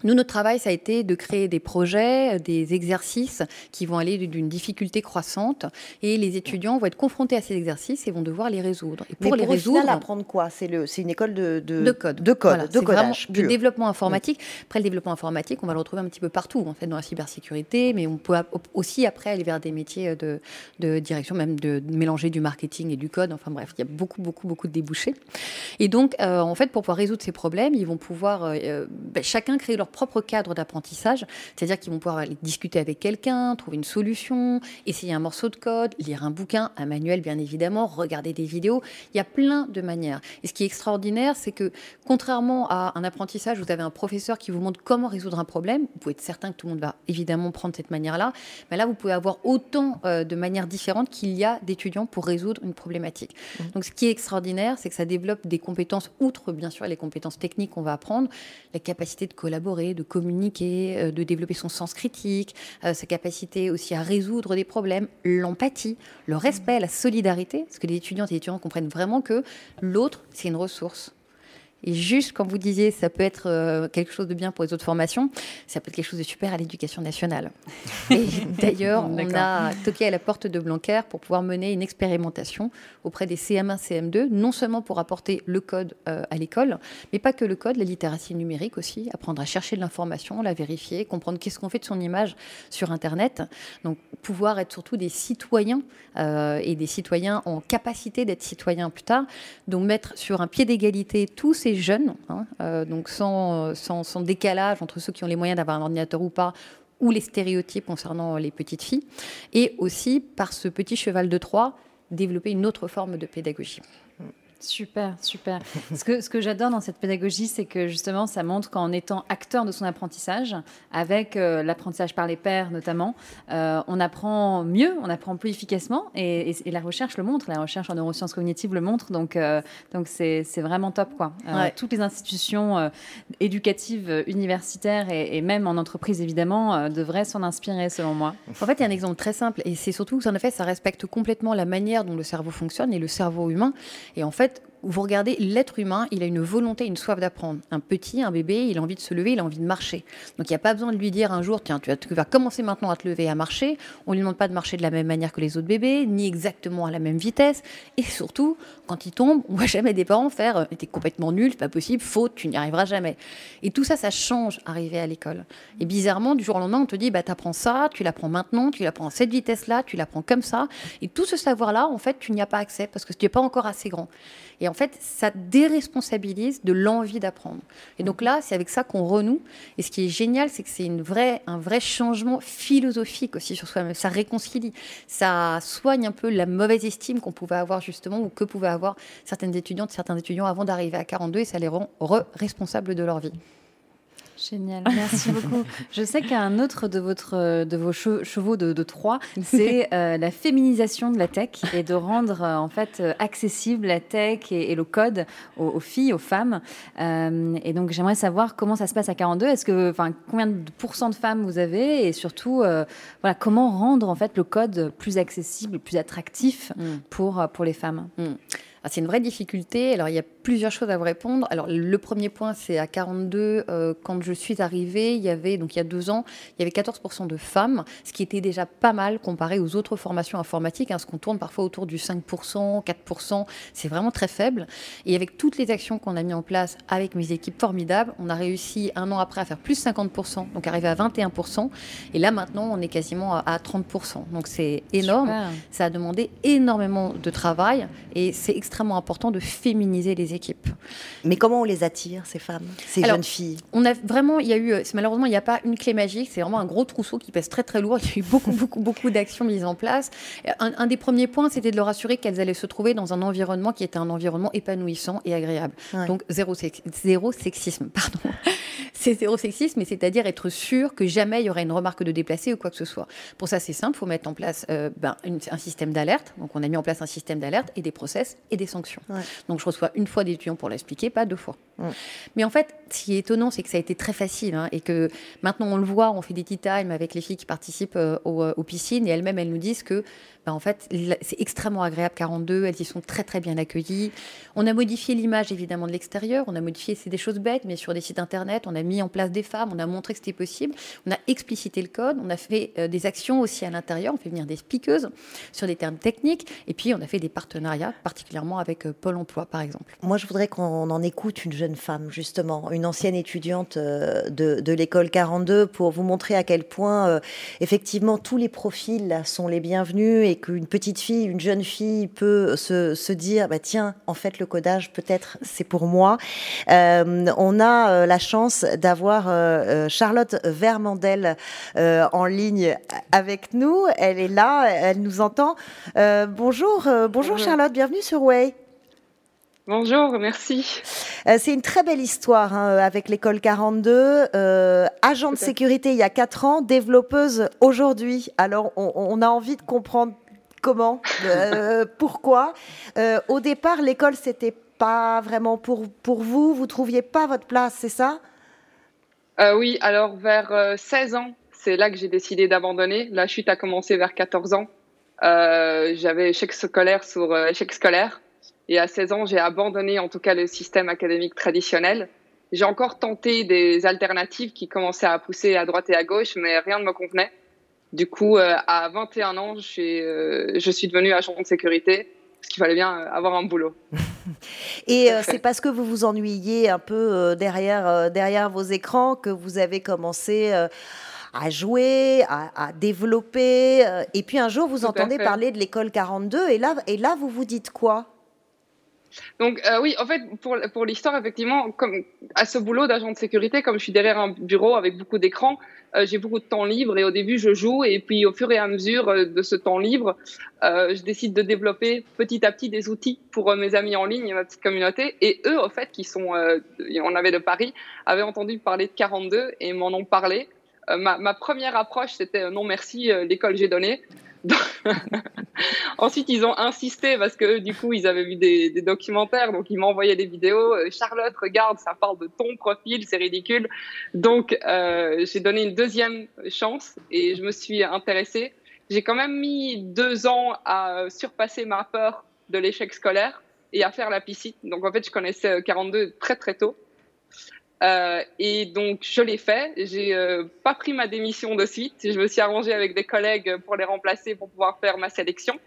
nous, notre travail, ça a été de créer des projets, des exercices qui vont aller d'une difficulté croissante et les étudiants vont être confrontés à ces exercices et vont devoir les résoudre. Et pour les résoudre, final, apprendre quoi? C'est une école de, de, code, de code, de codage, de développement informatique. Après, le développement informatique, on va le retrouver un petit peu partout, en fait, dans la cybersécurité, mais on peut aussi après aller vers des métiers de, de direction, même de, mélanger du marketing et du code. Enfin bref, il y a beaucoup, beaucoup, beaucoup de débouchés. Et donc, euh, en fait, pour pouvoir résoudre ces problèmes, ils vont pouvoir euh, euh, ben, chacun créer leur propre cadre d'apprentissage, c'est-à-dire qu'ils vont pouvoir aller discuter avec quelqu'un, trouver une solution, essayer un morceau de code, lire un bouquin, un manuel bien évidemment, regarder des vidéos. Il y a plein de manières. Et ce qui est extraordinaire, c'est que contrairement à un apprentissage, vous avez un professeur qui vous montre comment résoudre un problème. Vous pouvez être certain que tout le monde va évidemment prendre cette manière-là. Mais là, vous pouvez avoir autant euh, de manières différentes qu'il y a d'étudiants pour résoudre une problématique. Mmh. Donc, ce qui est extraordinaire, c'est que ça développe des compétences, outre bien sûr les compétences techniques qu'on va apprendre, la capacité de collaborer, de communiquer, euh, de développer son sens critique, euh, sa capacité aussi à résoudre des problèmes, l'empathie, le respect, la solidarité, parce que les étudiantes et les étudiants comprennent vraiment que l'autre, c'est une ressource. Et juste quand vous disiez ça peut être euh, quelque chose de bien pour les autres formations, ça peut être quelque chose de super à l'éducation nationale. Et d'ailleurs, on a toqué à la porte de Blanquer pour pouvoir mener une expérimentation auprès des CM1, CM2, non seulement pour apporter le code euh, à l'école, mais pas que le code, la littératie numérique aussi, apprendre à chercher de l'information, la vérifier, comprendre qu'est-ce qu'on fait de son image sur Internet. Donc pouvoir être surtout des citoyens euh, et des citoyens en capacité d'être citoyens plus tard. Donc mettre sur un pied d'égalité tous ces jeunes, hein, euh, donc sans, sans, décalage entre ceux qui ont les moyens d'avoir un ordinateur ou pas, ou les stéréotypes concernant les petites filles, et aussi par ce petit cheval de Troie, développer une autre forme de pédagogie. Super, super. ce que, ce que j'adore dans cette pédagogie, c'est que justement, ça montre qu'en étant acteur de son apprentissage, avec euh, l'apprentissage par les pairs notamment, euh, on apprend mieux, on apprend plus efficacement, et, la recherche le montre, la recherche en neurosciences cognitives le montre, donc euh, donc c'est vraiment top. Quoi. Toutes les institutions éducatives, universitaires et, même en entreprise, évidemment, devraient s'en inspirer, selon moi. En fait, il y a un exemple très simple, et c'est surtout que, en effet, ça respecte complètement la manière dont le cerveau fonctionne et le cerveau humain. Et en fait, wird vous regardez l'être humain, il a une volonté, une soif d'apprendre. Un petit, un bébé, il a envie de se lever, il a envie de marcher. Donc il n'y a pas besoin de lui dire un jour, tiens, tu vas, commencer maintenant à te lever, à marcher. On ne lui demande pas de marcher de la même manière que les autres bébés, ni exactement à la même vitesse. Et surtout, quand il tombe, on ne voit jamais des parents faire euh, t'es complètement nul, c'est pas possible, faute, tu n'y arriveras jamais. Et tout ça, ça change arrivé à l'école. Et bizarrement, du jour au lendemain, on te dit, bah, tu apprends ça, tu l'apprends maintenant, tu l'apprends à cette vitesse-là, tu l'apprends comme ça. Et tout ce savoir-là, en fait, tu n'y as pas accès parce que tu n'es pas encore assez grand. Et en fait, ça déresponsabilise de l'envie d'apprendre. Et donc là, c'est avec ça qu'on renoue. Et ce qui est génial, c'est que c'est une vraie, un vrai changement philosophique aussi sur soi-même. Ça réconcilie, ça soigne un peu la mauvaise estime qu'on pouvait avoir justement ou que pouvaient avoir certaines étudiantes, certains étudiants avant d'arriver à 42 et ça les rend responsables de leur vie. Génial, merci beaucoup. Je sais qu'un autre de, votre, de vos chevaux de, de Troie, c'est euh, la féminisation de la tech et de rendre euh, en fait euh, accessible la tech et, le code aux, filles, aux femmes. et donc j'aimerais savoir comment ça se passe à 42. Est-ce que, enfin, combien de pourcents de femmes vous avez? Et surtout, voilà, comment rendre en fait le code plus accessible, plus attractif mm. pour, pour les femmes? Mm. Ah, c'est une vraie difficulté. Alors, il y a plusieurs choses à vous répondre. Alors, le premier point, c'est à 42, euh, quand je suis arrivée, il y avait, donc il y a deux ans, il y avait 14% de femmes, ce qui était déjà pas mal comparé aux autres formations informatiques, hein, ce qu'on tourne parfois autour du 5%, 4%, c'est vraiment très faible. Et avec toutes les actions qu'on a mis en place avec mes équipes formidables, on a réussi un an après à faire plus 50%, donc arriver à 21%. Et là, maintenant, on est quasiment à 30%. Donc, c'est énorme. Ça a demandé énormément de travail et c'est extrêmement important de féminiser les les équipes. Mais comment on les attire, ces femmes, ces jeunes filles? On a vraiment, il y a eu, malheureusement, il n'y a pas une clé magique, c'est vraiment un gros trousseau qui pèse très très lourd. Il y a eu beaucoup, beaucoup, beaucoup d'actions mises en place. Un, des premiers points, c'était de leur assurer qu'elles allaient se trouver dans un environnement qui était un environnement épanouissant et agréable. Donc zéro, zéro sexisme, pardon c'est zéro sexisme, mais c'est-à-dire être sûr que jamais il y aura une remarque de déplacé ou quoi que ce soit. Pour ça, c'est simple, il faut mettre en place euh, ben, un système d'alerte. Donc, on a mis en place un système d'alerte et des process et des sanctions. Donc, je reçois une fois des étudiants pour l'expliquer, pas deux fois. Mais en fait, ce qui est étonnant, c'est que ça a été très facile hein, et que maintenant on le voit, on fait des tea time avec les filles qui participent euh, euh, aux, piscines et elles-mêmes, elles nous disent que ben, en fait, c'est extrêmement agréable 42, elles y sont très très bien accueillies. On a modifié l'image évidemment de l'extérieur, on a modifié, c'est des choses bêtes, mais sur des sites internet, on a mis en place des femmes, on a montré que c'était possible, on a explicité le code, on a fait euh, des actions aussi à l'intérieur, on fait venir des speakers sur des termes techniques, et puis on a fait des partenariats, particulièrement avec Pôle Emploi par exemple. Moi, je voudrais qu'on en écoute une jeune femme, justement, une ancienne étudiante euh, de, l'école 42, pour vous montrer à quel point, euh, effectivement, tous les profils sont les bienvenus qu'une petite fille, une jeune fille peut se, dire, bah, tiens, en fait, le codage, peut-être, c'est pour moi. Euh, on a la chance d'avoir Charlotte Vermandel en ligne avec nous. Elle est là, elle nous entend. bonjour, bonjour Charlotte, bienvenue sur Way. Bonjour, merci. Euh, c'est une très belle histoire hein, avec l'école 42. Euh, agent de sécurité il y a 4 ans, développeuse aujourd'hui. Alors, on, a envie de comprendre comment, euh, pourquoi. au départ, l'école, c'était pas vraiment pour, pour vous. Vous trouviez pas votre place, c'est ça? Oui, alors vers 16 ans, c'est là que j'ai décidé d'abandonner. La chute a commencé vers 14 ans. J'avais échec scolaire sur échec scolaire. Et à 16 ans, j'ai abandonné en tout cas le système académique traditionnel. J'ai encore tenté des alternatives qui commençaient à pousser à droite et à gauche, mais rien ne me convenait. Du coup, euh, à 21 ans, je suis, euh, je suis devenue agent de sécurité parce qu'il fallait bien avoir un boulot. et euh, c'est parce que vous vous ennuyiez un peu derrière, derrière vos écrans que vous avez commencé à jouer, à, développer. et puis un jour, vous entendez parler de l'école 42 et là, et là, vous vous dites quoi? Donc euh, oui, en fait, pour, l'histoire, effectivement, comme à ce boulot d'agent de sécurité, comme je suis derrière un bureau avec beaucoup d'écrans, euh, j'ai beaucoup de temps libre et au début je joue et puis au fur et à mesure euh, de ce temps libre, je décide de développer petit à petit des outils pour mes amis en ligne et ma petite communauté. Et eux, au fait, qui sont, on avait de Paris, avaient entendu parler de 42 et m'en ont parlé. Ma, ma, première approche, c'était non merci, l'école j'ai donné. Ensuite, ils ont insisté parce que du coup, ils avaient vu des, documentaires, donc ils m'envoyaient des vidéos. Euh, Charlotte, regarde, ça parle de ton profil, c'est ridicule. Donc, euh, j'ai donné une deuxième chance et je me suis intéressée. J'ai quand même mis deux ans à surpasser ma peur de l'échec scolaire et à faire la piscine. Donc, en fait, je connaissais 42 très très tôt. Euh, et donc, je l'ai fait. J'ai euh, pas pris ma démission de suite. Je me suis arrangée avec des collègues pour les remplacer pour pouvoir faire ma sélection.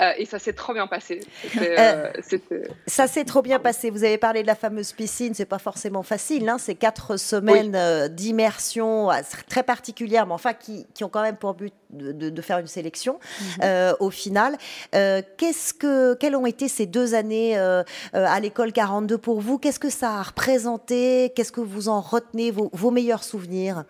Euh, et ça s'est trop bien passé. Euh, euh, ça s'est trop bien passé. Vous avez parlé de la fameuse piscine, c'est pas forcément facile. Hein. C'est quatre semaines d'immersion très particulières, mais enfin qui, qui, ont quand même pour but de, faire une sélection mhm. au final. Qu'est-ce que, quelles ont été ces deux années à l'école 42 pour vous? Qu'est-ce que ça a représenté? Qu'est-ce que vous en retenez, vos, vos meilleurs souvenirs?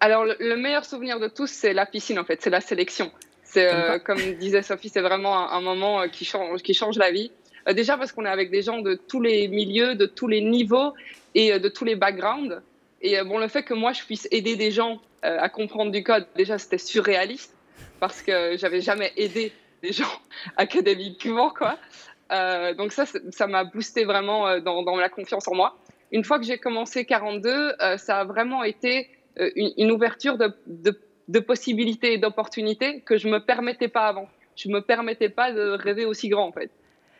Alors, le, meilleur souvenir de tous, c'est la piscine, en fait, c'est la sélection. C'est euh, comme disait Sophie, c'est vraiment un, moment euh, qui change, qui change la vie. Euh, déjà parce qu'on est avec des gens de tous les milieux, de tous les niveaux et de tous les backgrounds. Et bon, le fait que moi je puisse aider des gens à comprendre du code, déjà c'était surréaliste parce que j'avais jamais aidé des gens académiquement, quoi. donc ça, ça m'a boosté vraiment dans, dans, la confiance en moi. Une fois que j'ai commencé 42, ça a vraiment été une, une ouverture de, de de possibilités et d'opportunités que je me permettais pas avant. Je me permettais pas de rêver aussi grand en fait.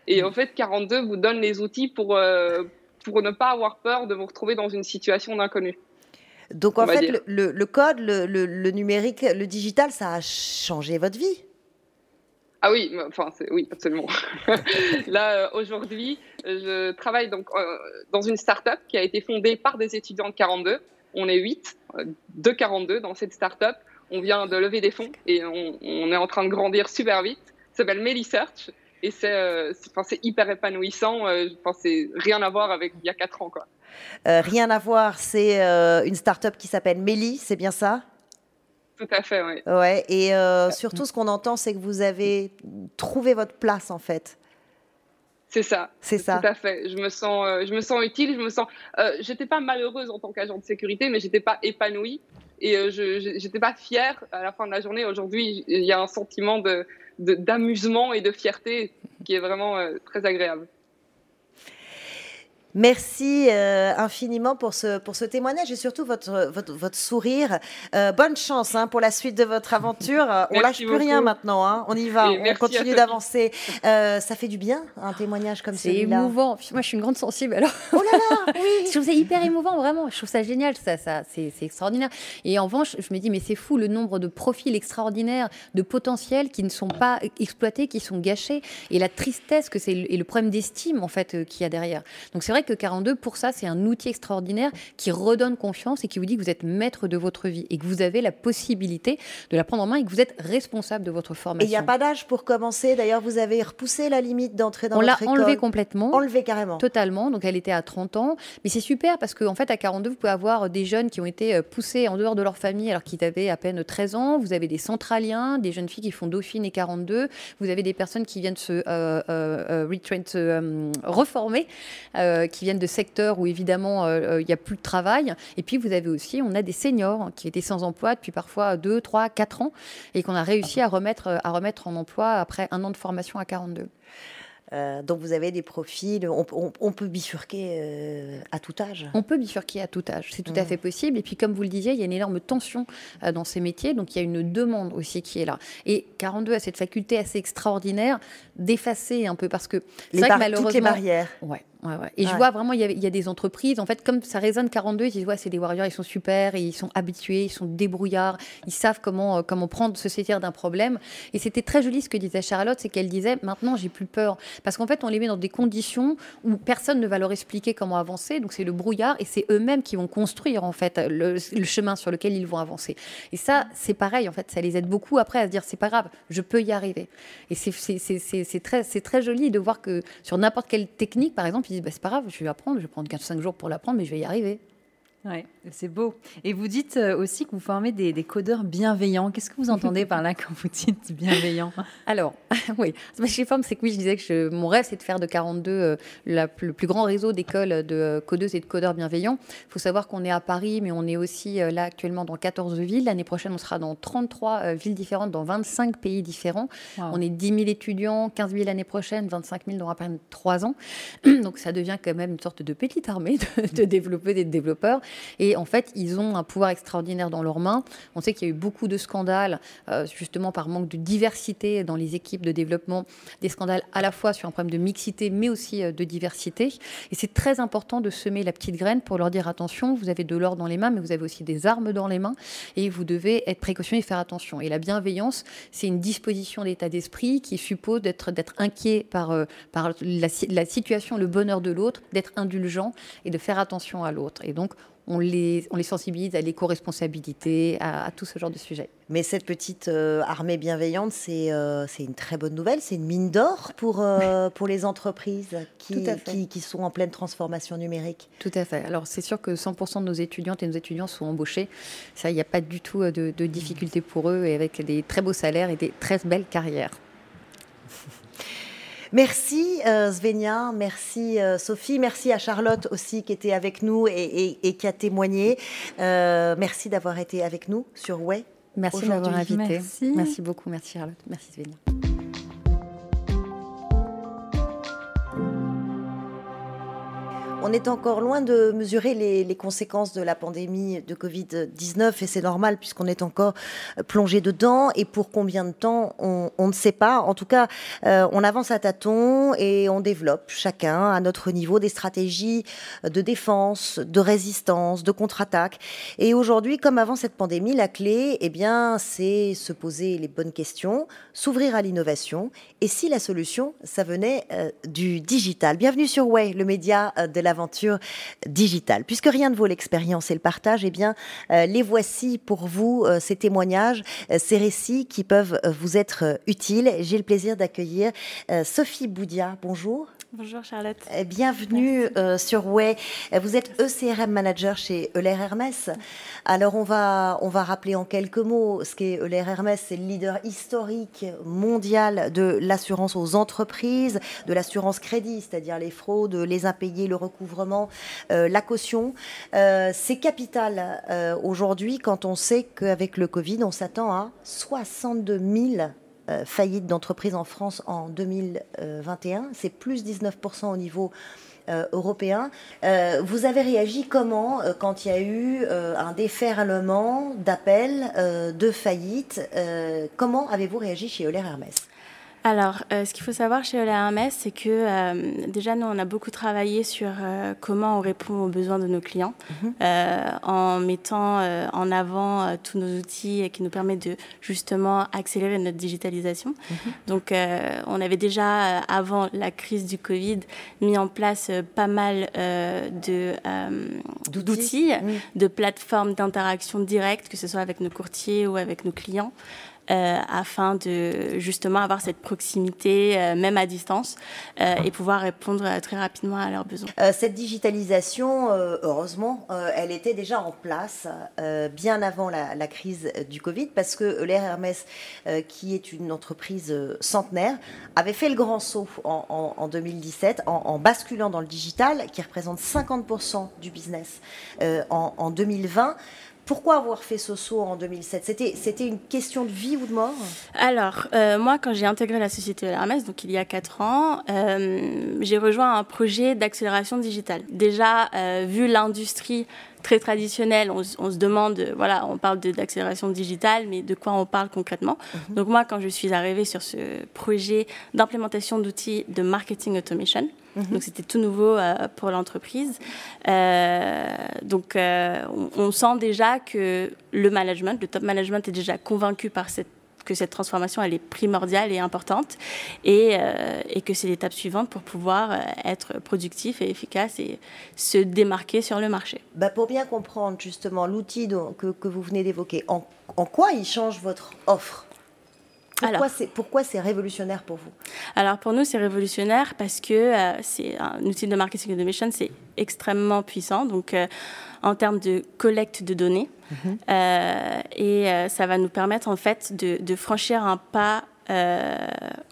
Et en fait, 42 vous donne les outils pour euh, pour ne pas avoir peur de vous retrouver dans une situation d'inconnu. Donc en fait, le, code, le, numérique, le digital, ça a changé votre vie. Ah oui, enfin oui, absolument. Là euh, aujourd'hui, je travaille donc euh, dans une start-up qui a été fondée par des étudiants de 42. On est 8 de 42 dans cette start-up on vient de lever des fonds et on, est en train de grandir super vite. Ça s'appelle Melisearch Et c'est c'est hyper épanouissant. Enfin, c'est rien à voir avec il y a 4 ans. Quoi. rien à voir, c'est une start-up qui s'appelle Méli, c'est bien ça? Tout à fait, oui. Ouais, et surtout, ce qu'on entend, c'est que vous avez trouvé votre place, en fait. C'est ça. C'est ça. Tout à fait. Je me sens, euh, je me sens utile. Je me sens. Euh, j'étais pas malheureuse en tant qu'agent de sécurité, mais j'étais pas épanouie et euh, je j'étais pas fière à la fin de la journée. Aujourd'hui, il y a un sentiment de d'amusement et de fierté qui est vraiment euh, très agréable. Merci euh, infiniment pour ce, pour ce témoignage et surtout votre, votre, votre sourire. Euh, bonne chance hein, pour la suite de votre aventure. on lâche plus rien maintenant. Hein. On y va, on continue d'avancer. Euh, ça fait du bien, un témoignage comme celui-là. C'est émouvant. Moi, je suis une grande sensible. Alors, oh là là, oui. je trouve ça hyper émouvant, vraiment. Je trouve ça génial. Ça, ça, c'est extraordinaire. Et en revanche, je me dis, mais c'est fou le nombre de profils extraordinaires, de potentiels qui ne sont pas exploités, qui sont gâchés, et la tristesse que c'est et le problème d'estime en fait qu'il y a derrière. Donc c'est vrai que 42, pour ça, c'est un outil extraordinaire qui redonne confiance et qui vous dit que vous êtes maître de votre vie et que vous avez la possibilité de la prendre en main et que vous êtes responsable de votre formation. Et il n'y a pas d'âge pour commencer. D'ailleurs, vous avez repoussé la limite d'entrée dans On l'a enlevé complètement. Enlevé carrément. Totalement. Donc, elle était à 30 ans. Mais c'est super parce qu'en en fait, à 42, vous pouvez avoir des jeunes qui ont été euh, poussés en dehors de leur famille alors qu'ils avaient à peine 13 ans. Vous avez des centraliens, des jeunes filles qui font Dauphine et 42. Vous avez des personnes qui viennent se, euh, euh, euh reformer, qui viennent de secteurs où évidemment euh, euh, il n'y a plus de travail. Et puis vous avez aussi, on a des seniors qui étaient sans emploi depuis parfois 2, 3, 4 ans et qu'on a réussi à remettre, à remettre en emploi après un an de formation à 42. Euh, donc vous avez des profils, on, peut bifurquer euh, à tout âge. On peut bifurquer à tout âge, c'est tout à mmh. fait possible. Et puis comme vous le disiez, il y a une énorme tension euh, dans ces métiers, donc il y a une demande aussi qui est là. Et 42 a cette faculté assez extraordinaire d'effacer un peu parce que c'est vrai que malheureusement, toutes les barrières. Ouais, et je vois vraiment, il y, a, des entreprises, en fait, comme ça résonne 42, ils disent, ouais, c'est des warriors, ils sont super, et ils sont habitués, ils sont débrouillards, ils savent comment, euh, comment prendre, se saisir d'un problème. Et c'était très joli ce que disait Charlotte, c'est qu'elle disait, maintenant, j'ai plus peur. Parce qu'en fait, on les met dans des conditions où personne ne va leur expliquer comment avancer, donc c'est le brouillard, et c'est eux-mêmes qui vont construire, en fait, le, chemin sur lequel ils vont avancer. Et ça, c'est pareil, en fait, ça les aide beaucoup après à se dire, c'est pas grave, je peux y arriver. Et c'est très, très joli de voir que sur n'importe quelle technique, par exemple, bah, c'est pas grave, je vais apprendre, je vais prendre 4-5 jours pour l'apprendre, mais je vais y arriver. Ouais, c'est beau. Et vous dites euh, aussi que vous formez des, codeurs bienveillants. Qu'est-ce que vous entendez par là quand vous dites bienveillant? Alors, oui, ce que je forme, c'est que oui, je disais que mon rêve, c'est de faire de 42 euh, le plus grand réseau d'écoles de codeuses et de codeurs bienveillants. Il faut savoir qu'on est à Paris, mais on est aussi euh, là actuellement dans 14 villes. L'année prochaine, on sera dans 33 villes différentes, dans 25 pays différents. On est 10 000 étudiants, 15 000 l'année prochaine, 25 000 dans à peine 3 ans. Donc ça devient quand même une sorte de petite armée de, de développeurs et de développeurs. Et en fait, ils ont un pouvoir extraordinaire dans leurs mains. On sait qu'il y a eu beaucoup de scandales, euh, justement par manque de diversité dans les équipes de développement, des scandales à la fois sur un problème de mixité, mais aussi euh, de diversité. Et c'est très important de semer la petite graine pour leur dire attention, vous avez de l'or dans les mains, mais vous avez aussi des armes dans les mains, et vous devez être précautionneux et faire attention. Et la bienveillance, c'est une disposition d'état d'esprit qui suppose d'être inquiet par, euh, la, la situation, le bonheur de l'autre, d'être indulgent et de faire attention à l'autre. Et donc, on les, on les sensibilise à l'éco-responsabilité, à, tout ce genre de sujets. Mais cette petite euh, armée bienveillante, euh, c'est une très bonne nouvelle, c'est une mine d'or pour, euh, pour les entreprises qui, qui, qui, sont en pleine transformation numérique. Tout à fait. Alors c'est sûr que 100% de nos étudiantes et nos étudiants sont embauchés. Ça, il n'y a pas du tout de, de difficulté pour eux et avec des très beaux salaires et des très belles carrières. Merci euh, Svenia, merci euh, Sophie, merci à Charlotte aussi qui était avec nous et, qui a témoigné. Euh, merci d'avoir été avec nous sur Way. Merci de m'avoir invité. Merci. merci beaucoup, merci Charlotte, merci Svenia. On est encore loin de mesurer les, conséquences de la pandémie de Covid-19 et c'est normal puisqu'on est encore plongé dedans et pour combien de temps on, ne sait pas. En tout cas, euh, on avance à tâtons et on développe chacun à notre niveau des stratégies de défense, de résistance, de contre-attaque. Et aujourd'hui, comme avant cette pandémie, la clé, eh bien, c'est se poser les bonnes questions, s'ouvrir à l'innovation et si la solution, ça venait euh, du digital. Bienvenue sur Way, le média euh, de la aventure digitale. Puisque rien ne vaut l'expérience et le partage, eh bien, les voici pour vous, ces témoignages, ces récits qui peuvent vous être utiles. J'ai le plaisir d'accueillir Sophie Boudia. Bonjour. Bonjour Charlotte. Eh, bienvenue euh, sur Way. Vous êtes ECRM manager chez Euler Hermès. Alors on va, on va rappeler en quelques mots ce qu'est Euler Hermès. C'est le leader historique mondial de l'assurance aux entreprises, de l'assurance crédit, c'est-à-dire les fraudes, les impayés, le recouvrement, euh, la caution. Euh, c'est capital aujourd'hui quand on sait qu'avec le Covid, on s'attend à 62 000 euh, faillite d'entreprises en France en 2021. C'est plus 19% au niveau euh, européen. Euh, vous avez réagi comment quand il y a eu un déferlement d'appels de faillite Comment avez-vous réagi chez Euler Hermès? Alors, euh, ce qu'il faut savoir chez Euler Hermès, c'est que euh, déjà, nous, on a beaucoup travaillé sur euh, comment on répond aux besoins de nos clients mhm. en mettant en avant tous nos outils qui nous permettent de justement accélérer notre digitalisation. Mhm. Donc, on avait déjà, avant la crise du Covid, mis en place pas mal d'outils, de plateformes d'interaction directe, que ce soit avec nos courtiers ou avec nos clients. Euh, afin de justement avoir cette proximité, euh, même à distance, euh, et pouvoir répondre très rapidement à leurs besoins. cette digitalisation, heureusement, elle était déjà en place bien avant la, crise du Covid, parce que l'air Hermès, qui est une entreprise centenaire, avait fait le grand saut en, 2017 en, basculant dans le digital, qui représente 50% du business en, en 2020. Pourquoi avoir fait ce saut en 2007 C'était, c'était une question de vie ou de mort? Alors, euh, moi, quand j'ai intégré la société Hermès, donc il y a 4 ans, euh, j'ai rejoint un projet d'accélération digitale. Déjà, euh, vu l'industrie très traditionnelle, on, se demande, voilà, on parle d'accélération digitale, mais de quoi on parle concrètement? Mhm. Donc moi, quand je suis arrivée sur ce projet d'implémentation d'outils de marketing automation, mhm. donc c'était tout nouveau euh, pour l'entreprise. Euh, donc euh, on, on, sent déjà que le management, le top management est déjà convaincu par cette que cette transformation, elle est primordiale et importante et, euh, et que c'est l'étape suivante pour pouvoir euh, être productif et efficace et se démarquer sur le marché. Bah pour bien comprendre justement l'outil que, que, vous venez d'évoquer, en, en quoi il change votre offre? Pourquoi c'est pourquoi c'est révolutionnaire pour vous? Alors pour nous c'est révolutionnaire parce que euh, c'est un outil de marketing automation, c'est extrêmement puissant. Donc en termes de collecte de données. Mhm. Euh, et euh, ça va nous permettre en fait de, franchir un pas euh,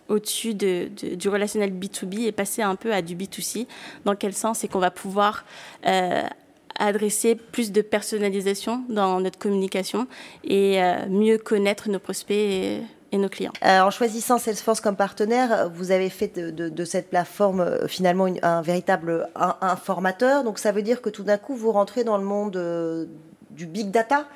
au-dessus de, du relationnel B2B et passer un peu à du B2C. Dans quel sens? C'est qu'on va pouvoir adresser plus de personnalisation dans notre communication et mieux connaître nos prospects. Et, et nos clients. Euh, en choisissant Salesforce comme partenaire, vous avez fait de, cette plateforme euh, finalement un véritable informateur. Donc ça veut dire que tout d'un coup, vous rentrez dans le monde euh, du big data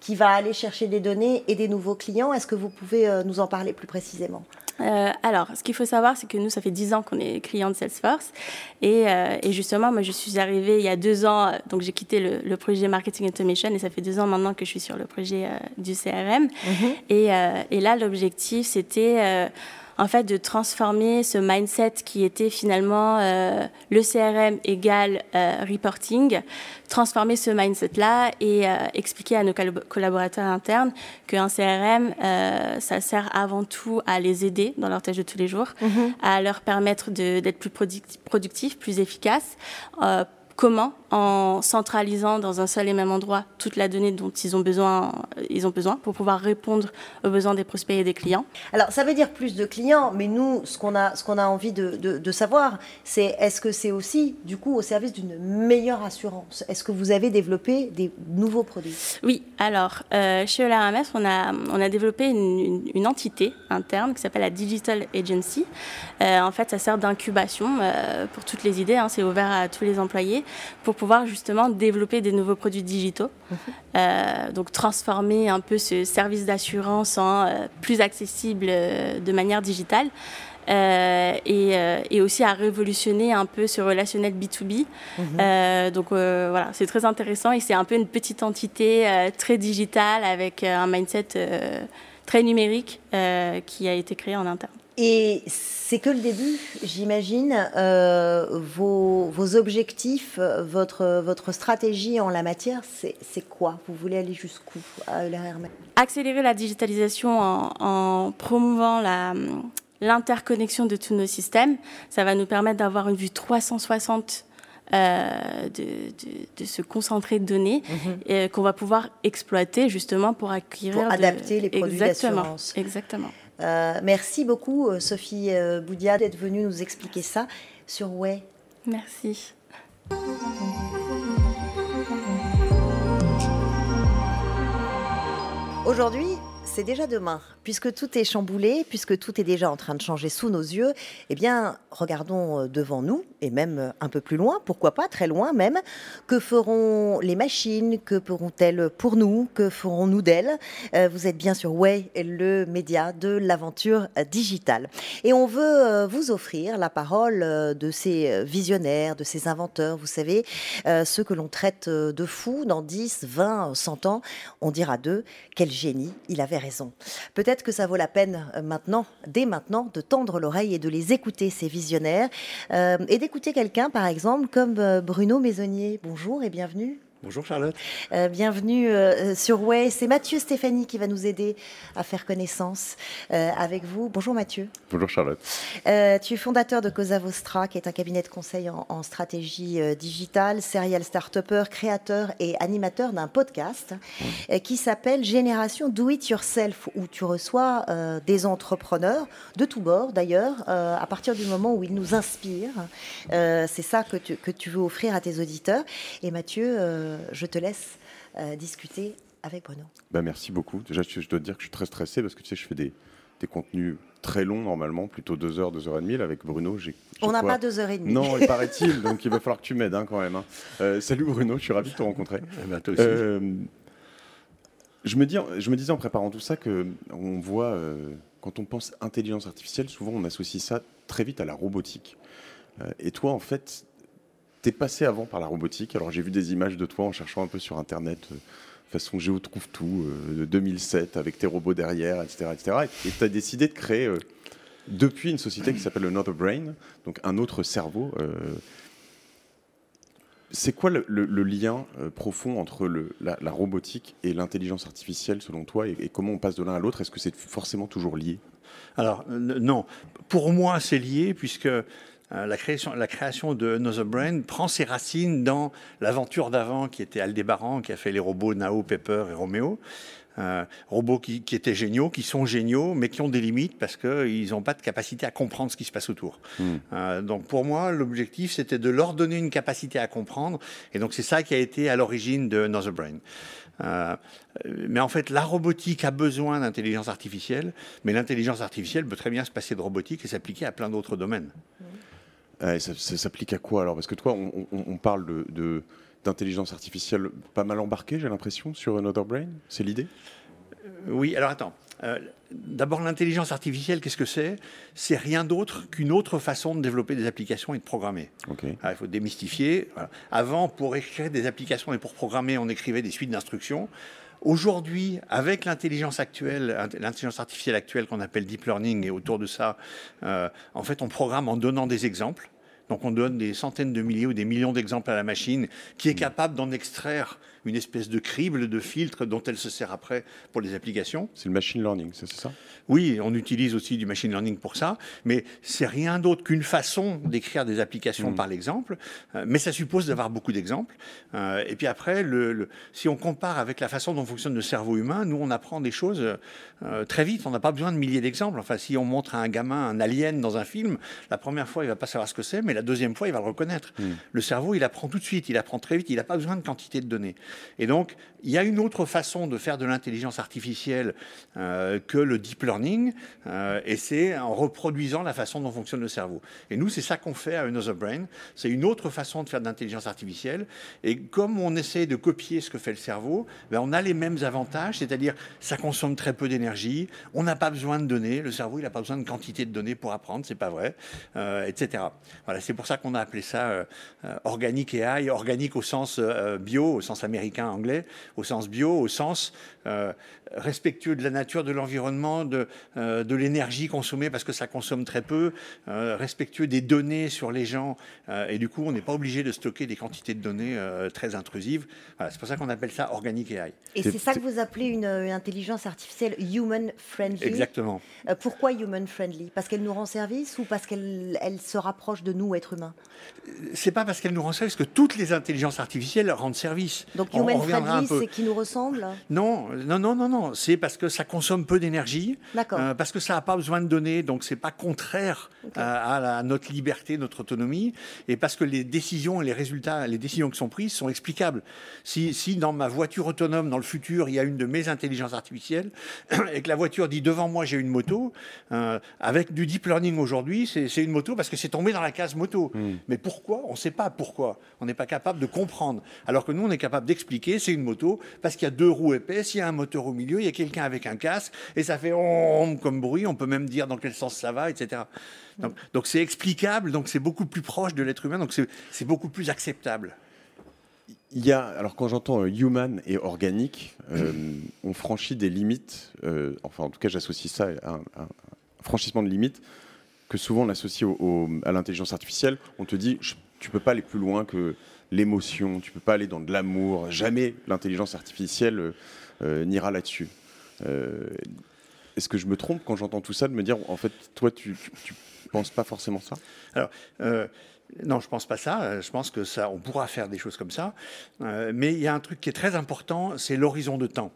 qui va aller chercher des données et des nouveaux clients. Est-ce que vous pouvez nous en parler plus précisément? Euh, alors, ce qu'il faut savoir, c'est que nous, ça fait 10 ans qu'on est client de Salesforce. Et, euh, et, justement, moi, je suis arrivée il y a deux ans, euh, donc j'ai quitté le, projet Marketing Automation et ça fait deux ans maintenant que je suis sur le projet du CRM. Et, et, là, l'objectif, c'était en fait de transformer ce mindset qui était finalement euh, le CRM égale euh, reporting, transformer ce mindset-là et euh, expliquer à nos collaborateurs internes qu'un CRM, ça sert avant tout à les aider dans leur tâche de tous les jours, mm-hmm. à leur permettre d'être plus productifs, plus efficaces Comment En centralisant dans un seul et même endroit toute la donnée dont ils ont besoin, ils ont besoin pour pouvoir répondre aux besoins des prospects et des clients. Alors, ça veut dire plus de clients, mais nous, ce qu'on a, ce qu'on a envie de, de, savoir, c'est est-ce que c'est aussi, du coup, au service d'une meilleure assurance? Est-ce que vous avez développé des nouveaux produits? Oui. Alors, euh, chez OLRMS, on a, on a développé une, une, entité interne qui s'appelle la Digital Agency. Euh, en fait, ça sert d'incubation euh, pour toutes les idées. Hein, c'est ouvert à tous les employés pour pouvoir justement développer des nouveaux produits digitaux. Mhm. Euh, donc transformer un peu ce service d'assurance en euh, plus accessible euh, de manière digitale. et, et, aussi à révolutionner un peu ce relationnel B2B. Mhm. donc voilà, c'est très intéressant et c'est un peu une petite entité très digitale avec un mindset très numérique qui a été créé en interne. Et c'est que le début, j'imagine. Euh, vos, vos, objectifs, votre, votre stratégie en la matière, c'est quoi? Vous voulez aller jusqu'où à Accélérer la digitalisation en, en promouvant la, l'interconnexion de tous nos systèmes. Ça va nous permettre d'avoir une vue 360 euh, de, de, ce concentré de données mhm. qu'on va pouvoir exploiter justement pour acquérir. Pour adapter les produits d'assurance. Exactement. Euh, merci beaucoup, euh, Sophie Boudia, d'être venue nous expliquer ça sur Way. Merci. Aujourd'hui, c'est déjà demain. Puisque tout est chamboulé, puisque tout est déjà en train de changer sous nos yeux, eh bien, regardons euh, devant nous, et même euh, un peu plus loin, pourquoi pas, très loin même, que feront les machines, que feront-elles pour nous, que ferons-nous d'elles? Euh, Vous êtes bien sur Way, le média de l'aventure digitale. Et on veut vous offrir la parole de ces visionnaires, de ces inventeurs, vous savez, ceux que l'on traite de fous dans 10, 20, 100 ans, on dira d'eux, quel génie, il avait Peut-être que ça vaut la peine euh, maintenant, dès maintenant, de tendre l'oreille et de les écouter, ces visionnaires, euh, et d'écouter quelqu'un, par exemple, comme euh, Bruno Maisonnier. Bonjour et bienvenue. Bonjour Charlotte. Euh, bienvenue euh, sur Way. C'est Mathieu Stéphanie qui va nous aider à faire connaissance euh, avec vous. Bonjour Mathieu. Bonjour Charlotte. tu es fondateur de Cosa Vostra, qui est un cabinet de conseil en, stratégie digitale, serial start créateur et animateur d'un podcast qui s'appelle Génération Do It Yourself, où tu reçois des entrepreneurs de tous bords d'ailleurs, à partir du moment où ils nous inspirent. C'est ça que tu, que tu veux offrir à tes auditeurs. Et Mathieu, euh, je te laisse euh, discuter avec Bruno. Bah, merci beaucoup. Déjà, je, dois te dire que je suis très stressé parce que tu sais, je fais des, contenus très longs normalement, plutôt 2 heures, 2 heures et demie. avec Bruno, j'ai. On n'a pas 2 heures et demie. Non, il paraît-il, donc il va falloir que tu m'aides hein, quand même. Hein. Euh, salut Bruno, je suis ravi de te rencontrer. Eh ben, toi aussi. je, me dis, je me disais en préparant tout ça que on voit, quand on pense intelligence artificielle, souvent on associe ça très vite à la robotique. et toi, en fait, T'es passé avant par la robotique. Alors j'ai vu des images de toi en cherchant un peu sur Internet, euh, façon Géo trouve tout, euh, de 2007, avec tes robots derrière, etc. etc. et tu as décidé de créer euh, depuis une société qui s'appelle Another Brain, donc un autre cerveau. c'est quoi le, lien profond entre la, robotique et l'intelligence artificielle selon toi et, comment on passe de l'un à l'autre? Est-ce que c'est forcément toujours lié? Alors non, pour moi c'est lié puisque euh, la, création, la création de Another Brain prend ses racines dans l'aventure d'avant qui était Aldébaran, qui a fait les robots Nao, Pepper et Romeo. Euh, robots qui, étaient géniaux, qui sont géniaux, mais qui ont des limites parce qu'ils n'ont pas de capacité à comprendre ce qui se passe autour. Hmm. Euh, donc pour moi, l'objectif, c'était de leur donner une capacité à comprendre. Et donc c'est ça qui a été à l'origine de Another Brain. mais en fait, la robotique a besoin d'intelligence artificielle, mais l'intelligence artificielle peut très bien se passer de robotique et s'appliquer à plein d'autres domaines. Hmm ça, s'applique à quoi alors? Parce que toi, on, parle de, d'intelligence artificielle pas mal embarquée, j'ai l'impression, sur Another Brain. C'est l'idée? Euh, Oui, alors attends. Euh, d'abord, l'intelligence artificielle, qu'est-ce que c'est? C'est rien d'autre qu'une autre façon de développer des applications et de programmer. il faut démystifier. Avant, pour écrire des applications et pour programmer, on écrivait des suites d'instructions. Aujourd'hui, avec l'intelligence actuelle, l'intelligence artificielle actuelle qu'on appelle deep learning, et autour de ça, euh, en fait, on programme en donnant des exemples. Donc on donne des centaines de milliers ou des millions d'exemples à la machine qui est capable d'en extraire une espèce de crible, de filtre dont elle se sert après pour les applications. C'est le machine learning, c'est ça Oui, on utilise aussi du machine learning pour ça, mais c'est rien d'autre qu'une façon d'écrire des applications hmm. par l'exemple, euh, mais ça suppose d'avoir beaucoup d'exemples. Euh, et puis après, le, si on compare avec la façon dont fonctionne le cerveau humain, nous on apprend des choses euh, très vite, on n'a pas besoin de milliers d'exemples. Enfin, si on montre à un gamin un alien dans un film, la première fois il va pas savoir ce que c'est, mais la deuxième fois il va le reconnaître. Hmm. Le cerveau, il apprend tout de suite, il apprend très vite, il n'a pas besoin de quantité de données. Et donc, il y a une autre façon de faire de l'intelligence artificielle euh, que le deep learning, euh, et c'est en reproduisant la façon dont fonctionne le cerveau. Et nous, c'est ça qu'on fait à Another Brain. C'est une autre façon de faire de l'intelligence artificielle. Et comme on essaie de copier ce que fait le cerveau, ben on a les mêmes avantages, c'est-à-dire ça consomme très peu d'énergie, on n'a pas besoin de données, le cerveau, il n'a pas besoin de quantité de données pour apprendre, c'est pas vrai, euh, etc. Voilà, c'est pour ça qu'on a appelé ça organique AI, organique au sens bio, au sens américain, anglais, au sens bio, au sens euh, respectueux de la nature, de l'environnement, de, euh, de l'énergie consommée parce que ça consomme très peu, euh, respectueux des données sur les gens. euh, et du coup, on n'est pas obligé de stocker des quantités de données euh, très intrusives. Voilà, c'est pour ça qu'on appelle ça organique AI. Et c'est ça que vous appelez une, une intelligence artificielle human friendly? Exactement. Euh, pourquoi human friendly? Parce qu'elle nous rend service ou parce qu'elle elle se rapproche de nous, êtres humains? C'est pas parce qu'elle nous rend service que toutes les intelligences artificielles rendent service. Donc On- on human reviendra un friendly, peu. c'est qui nous ressemble Non, non, non, non, non. C'est parce que ça consomme peu d'énergie. D'accord. euh, parce que ça n'a pas besoin de données, donc c'est pas contraire à, à la- à notre liberté, notre autonomie, et parce que les décisions et les résultats, les décisions qui sont prises sont explicables. Si, si dans ma voiture autonome, dans le futur, il y a une de mes intelligences artificielles, et que la voiture dit devant moi j'ai une moto, euh, avec du deep learning aujourd'hui, c'est c'est une moto parce que c'est tombé dans la case moto. Mais pourquoi? On ne sait pas pourquoi. On n'est pas capable de comprendre. Alors que nous, on est capable d'expliquer, c'est une moto, parce qu'il y a deux roues épaisses, il y a un moteur au milieu, il y a quelqu'un avec un casque, et ça fait om comme bruit, on peut même dire dans quel sens ça va, etc. Donc donc c'est explicable, donc c'est beaucoup plus proche de l'être humain, donc c'est beaucoup plus acceptable. Il y a, alors quand j'entends euh, human et organique, euh, on franchit des limites, euh, enfin en tout cas j'associe ça à un, à un franchissement de limites que souvent on associe au- au- à l'intelligence artificielle. On te dit, je- tu peux pas aller plus loin que l'émotion, tu peux pas aller dans de l'amour, jamais l'intelligence artificielle euh, euh, n'ira là-dessus. Euh, Est-ce que je me trompe quand j'entends tout ça de me dire, en fait, toi tu, tu, penses pas forcément ça? Alors, non, je pense pas ça. Euh, Je pense que ça, on pourra faire des choses comme ça. Euh, mais il y a un truc qui est très important, c'est l'horizon de temps.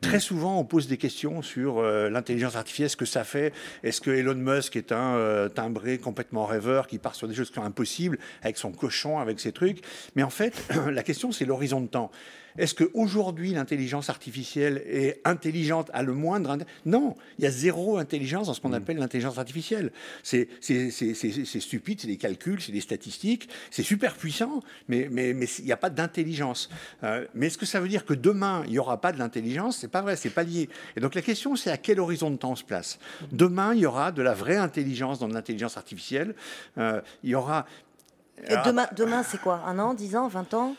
Très souvent, on pose des questions sur euh, l'intelligence artificielle, ce que ça fait. Est-ce que Elon Musk est un euh, timbré complètement rêveur qui part sur des choses qui sont impossibles avec son cochon, avec ses trucs? Mais en fait, la question, c'est l'horizon de temps. Est-ce qu'aujourd'hui, l'intelligence artificielle est intelligente à le moindre Non, il y a zéro intelligence dans ce qu'on appelle l'intelligence artificielle. C'est c'est- c'est- c'est- c'est stupide, c'est des calculs, c'est des statistiques, c'est super puissant, mais mais- mais il n'y a pas d'intelligence. Euh, mais est-ce que ça veut dire que demain, il n'y aura pas de l'intelligence? C'est pas vrai, c'est pas lié. Et donc la question, c'est à quel horizon de temps on se place? Demain, il y aura de la vraie intelligence dans l'intelligence artificielle. Euh, il y aura... Et demain, demain c'est quoi? Un an, dix ans, vingt ans?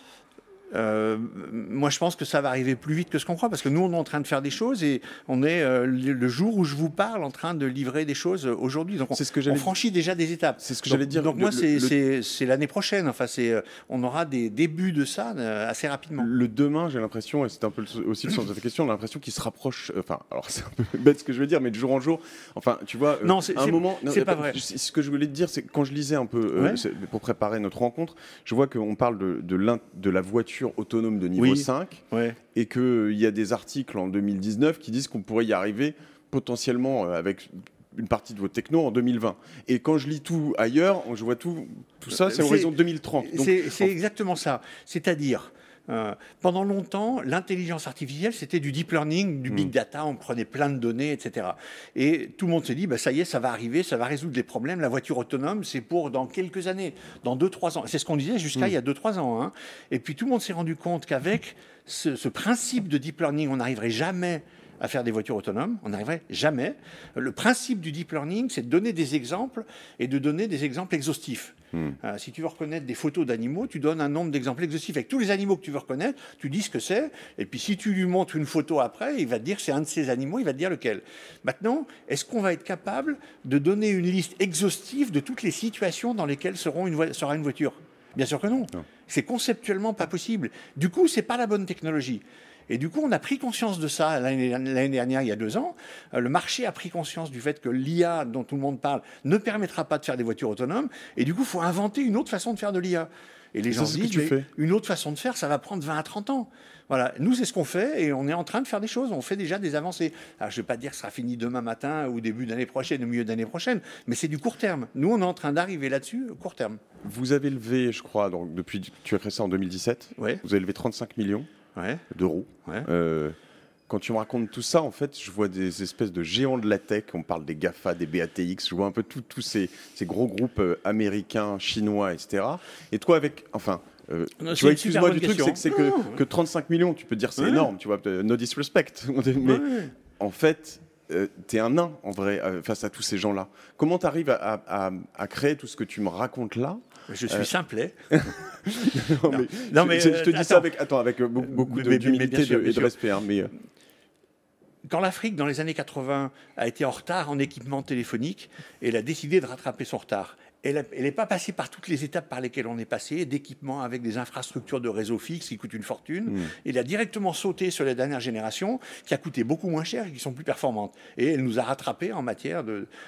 Euh, moi, je pense que ça va arriver plus vite que ce qu'on croit, parce que nous, on est en train de faire des choses et on est euh, le jour où je vous parle en train de livrer des choses euh, aujourd'hui. Donc, on, C'est ce que on j'allais- franchit déjà des étapes. C'est ce que j'allais dire. Donc, Le- moi, c'est le- l'année prochaine. Enfin, c'est on aura des débuts de ça assez rapidement. Le demain, j'ai l'impression, et c'est un peu aussi le sens de ta question, l'impression qu'il se rapproche. Enfin, alors c'est un peu bête ce que je veux dire, mais de jour en jour. Enfin, tu vois, Non, c'est- à un moment. c'est pas vrai. Ce que je voulais te dire, c'est quand je lisais un peu Ouais. pour préparer notre rencontre, je vois qu'on parle de, de, de la voiture autonome de niveau Oui. 5 Ouais. et qu'il y a des articles en 2019 qui disent qu'on pourrait y arriver potentiellement euh, avec une partie de vos technos en 2020. Et quand je lis tout ailleurs, je vois tout, tout ça, c'est C'est- l'horizon 2030. Donc, C'est c'est en- exactement ça. C'est-à-dire, euh, pendant longtemps, l'intelligence artificielle, c'était du deep learning, du big Hmm. data, on prenait plein de données, etc. Et tout le monde se dit, bah, ça y est, ça va arriver, ça va résoudre les problèmes. La voiture autonome, c'est pour dans quelques années, dans 2-3 ans. C'est ce qu'on disait jusqu'à Hmm. il y a 2-3 ans. hein. Et puis tout le monde s'est rendu compte qu'avec ce, ce principe de deep learning, on n'arriverait jamais à faire des voitures autonomes, on n'arriverait jamais. Le principe du deep learning, c'est de donner des exemples et de donner des exemples exhaustifs. Euh, si tu veux reconnaître des photos d'animaux, tu donnes un nombre d'exemples exhaustifs avec tous les animaux que tu veux reconnaître, tu dis ce que c'est, et puis si tu lui montres une photo après, il va te dire c'est un de ces animaux, il va te dire lequel. Maintenant, est-ce qu'on va être capable de donner une liste exhaustive de toutes les situations dans lesquelles seront une voi- sera une voiture? Bien sûr que non. C'est conceptuellement pas possible. Du coup, c'est pas la bonne technologie. Et du coup, on a pris conscience de ça l'année dernière, il y a deux ans. Euh, Le marché a pris conscience du fait que l'IA, dont tout le monde parle, ne permettra pas de faire des voitures autonomes. Et du coup, il faut inventer une autre façon de faire de l'IA. Et les gens disent, tu fais. une autre façon de faire, ça va prendre 20 à 30 ans. Voilà, nous, c'est ce qu'on fait et on est en train de faire des choses. On fait déjà des avancées. Alors, je ne vais pas dire que ce sera fini demain matin ou début d'année prochaine ou milieu d'année prochaine, mais c'est du court terme. Nous, on est en train d'arriver là-dessus, au court terme. Vous avez levé, je crois, donc depuis tu as créé ça en 2017. Ouais. Vous avez levé 35 millions Ouais. d'euros. Ouais. Euh, quand tu me racontes tout ça, en fait, je vois des espèces de géants de la tech. On parle des GAFA, des BATX. Je vois un peu tous ces, ces gros groupes euh, américains, chinois, etc. Et toi, avec, enfin. euh, Non, tu vois, excuse-moi du truc, c'est que, c'est que, Non. que 35 millions, tu peux dire c'est Ouais. énorme, tu vois, no disrespect. Mais en fait, tu es un nain en vrai face à tous ces gens-là. Comment tu arrives à, à, créer tout ce que tu me racontes là je suis simplet. non, mais, je, te dis ça avec, attends, avec beaucoup d'humilité et de respect. Hein, mais, quand l'Afrique, dans les années 80, a été en retard en équipement téléphonique, elle a décidé de rattraper son retard. Elle n'est pas passée par toutes les étapes par lesquelles on est passé, d'équipement avec des infrastructures de réseau fixe qui coûtent une fortune. Hmm. Elle a directement sauté sur les dernières générations, qui a coûté beaucoup moins cher et qui sont plus performantes. Et elle nous a rattrapés en matière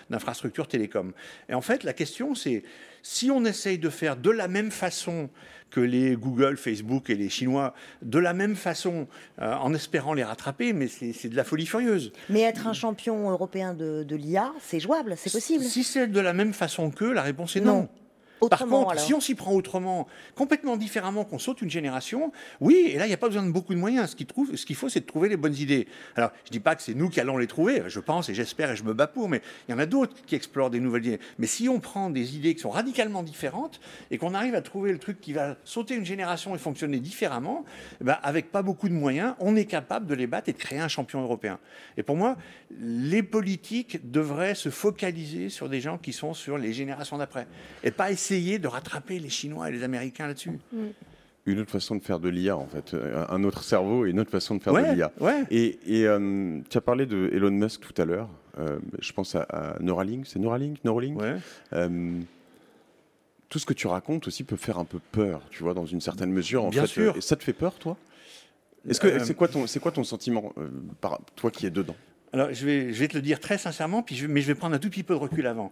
d'infrastructures télécom. Et en fait, la question, c'est si on essaye de faire de la même façon que les Google, Facebook et les Chinois, de la même façon, euh, en espérant les rattraper, mais c'est de la folie furieuse. Mais être un champion européen de, de l'IA, c'est jouable, c'est possible. Si c'est de la même façon qu'eux, la réponse est non. Par contre, si on s'y prend autrement, complètement différemment, qu'on saute une génération, oui, et là, il n'y a pas besoin de beaucoup de moyens. Ce qu'il ce faut, c'est de trouver les bonnes idées. Alors, je ne dis pas que c'est nous qui allons les trouver, je pense et j'espère et je me bats pour, mais il y en a d'autres qui explorent des nouvelles idées. Mais si on prend des idées qui sont radicalement différentes et qu'on arrive à trouver le truc qui va sauter une génération et fonctionner différemment, eh ben, avec pas beaucoup de moyens, on est capable de les battre et de créer un champion européen. Et pour moi, les politiques devraient se focaliser sur des gens qui sont sur les générations d'après et pas essayer de rattraper les Chinois et les Américains là-dessus. Mm. Une autre façon de faire de l'IA, en fait. Un autre cerveau et une autre façon de faire de l'IA. Et, euh, tu as parlé de Elon Musk tout à l'heure. Euh, je pense à, Neuralink. C'est Neuralink Neuralink euh, Tout ce que tu racontes aussi peut faire un peu peur, tu vois, dans une certaine mesure. En Bien fait. sûr. Et ça te fait peur, toi? Est-ce que c'est quoi ton c'est quoi ton sentiment par toi qui es dedans? Alors je vais je vais te le dire très sincèrement, puis je, mais je vais prendre un tout petit peu de recul avant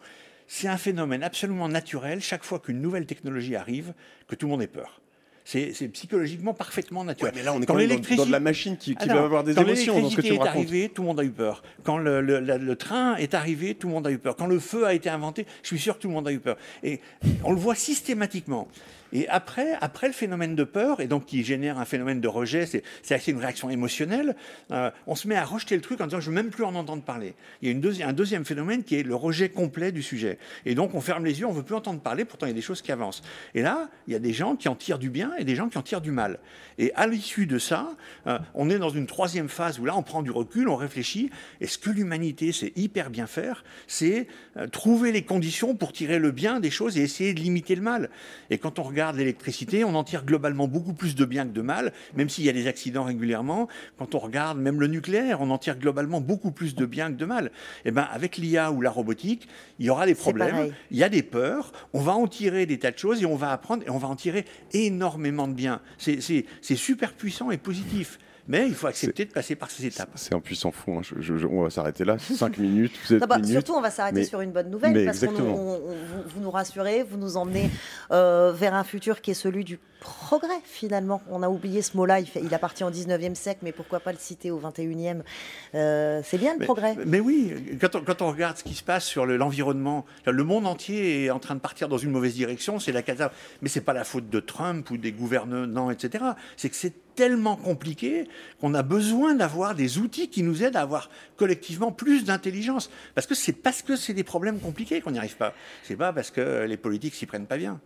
c'est un phénomène absolument naturel chaque fois qu'une nouvelle technologie arrive, que tout le monde ait peur. C'est psychologiquement parfaitement naturel. mais là, on est quand, même dans, de la machine qui, qui va avoir des émotions dans ce que tu me est arrivé, tout le monde a eu peur. Quand le, train est arrivé, tout le monde a eu peur. Quand le feu a été inventé, je suis sûr que tout le monde a eu peur. Et on le voit systématiquement. Et après, après le phénomène de peur, et donc qui génère un phénomène de rejet, c'est assez une réaction émotionnelle, euh, on se met à rejeter le truc en disant je ne veux même plus en entendre parler. Il y a un deuxième phénomène qui est le rejet complet du sujet. Et donc on ferme les yeux, on ne veut plus entendre parler, pourtant il y a des choses qui avancent. Et là, il y a des gens qui en tirent du bien et des gens qui en tirent du mal. Et à l'issue de ça, euh, on est dans une troisième phase où là on prend du recul, on réfléchit, et ce que l'humanité sait hyper bien faire, c'est euh, trouver les conditions pour tirer le bien des choses et essayer de limiter le mal. Et quand on regarde l'électricité, on en tire globalement beaucoup plus de bien que de mal, même s'il y a des accidents régulièrement. Quand on regarde même le nucléaire, on en tire globalement beaucoup plus de bien que de mal. Et eh ben, avec l'IA ou la robotique, il y aura des problèmes, il y a des peurs, on va en tirer des tas de choses et on va apprendre et on va en tirer énormément de bien. C'est super puissant et positif. Mais il faut accepter de passer par ces étapes. C'est un puissant fond. Hein. on va s'arrêter là. 5 minutes, bah, Surtout, on va s'arrêter sur une bonne nouvelle. parce que vous nous rassurez, vous nous emmenez euh, vers un futur qui est celui du progrès, finalement. On a oublié ce mot-là. Il, il, appartient au 19e siècle, mais pourquoi pas le citer au 21e euh, C'est bien le progrès. Mais oui, quand on, quand on, regarde ce qui se passe sur l'environnement, le monde entier est en train de partir dans une mauvaise direction. C'est la catastrophe. Mais c'est pas la faute de Trump ou des gouvernants, etc. C'est que c'est tellement compliqué qu'on a besoin d'avoir des outils qui nous aident à avoir collectivement plus d'intelligence. Parce que c'est parce que c'est des problèmes compliqués qu'on n'y arrive pas. C'est pas parce que les politiques s'y prennent pas bien.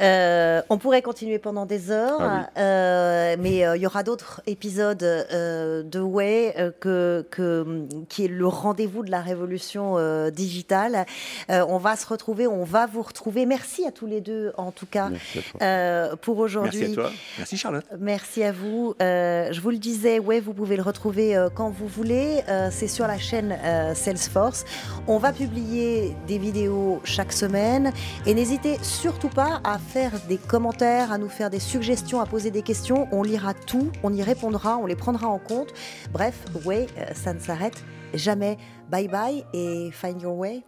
Euh, on pourrait continuer pendant des heures, ah euh, mais euh, il y aura d'autres épisodes de Way que, que, qui est le rendez-vous de la révolution digitale. on va se retrouver, on va vous retrouver. Merci à tous les deux, en tout cas, pour aujourd'hui. Merci à toi. Merci Charlotte. Merci à vous. je vous le disais, Way, vous pouvez le retrouver quand vous voulez. C'est sur la chaîne Salesforce. On va publier des vidéos chaque semaine et n'hésitez surtout pas à faire des commentaires, à nous faire des suggestions, à poser des questions. On lira tout, on y répondra, on les prendra en compte. Bref, way, euh, ça ne s'arrête jamais. Bye bye et find your way.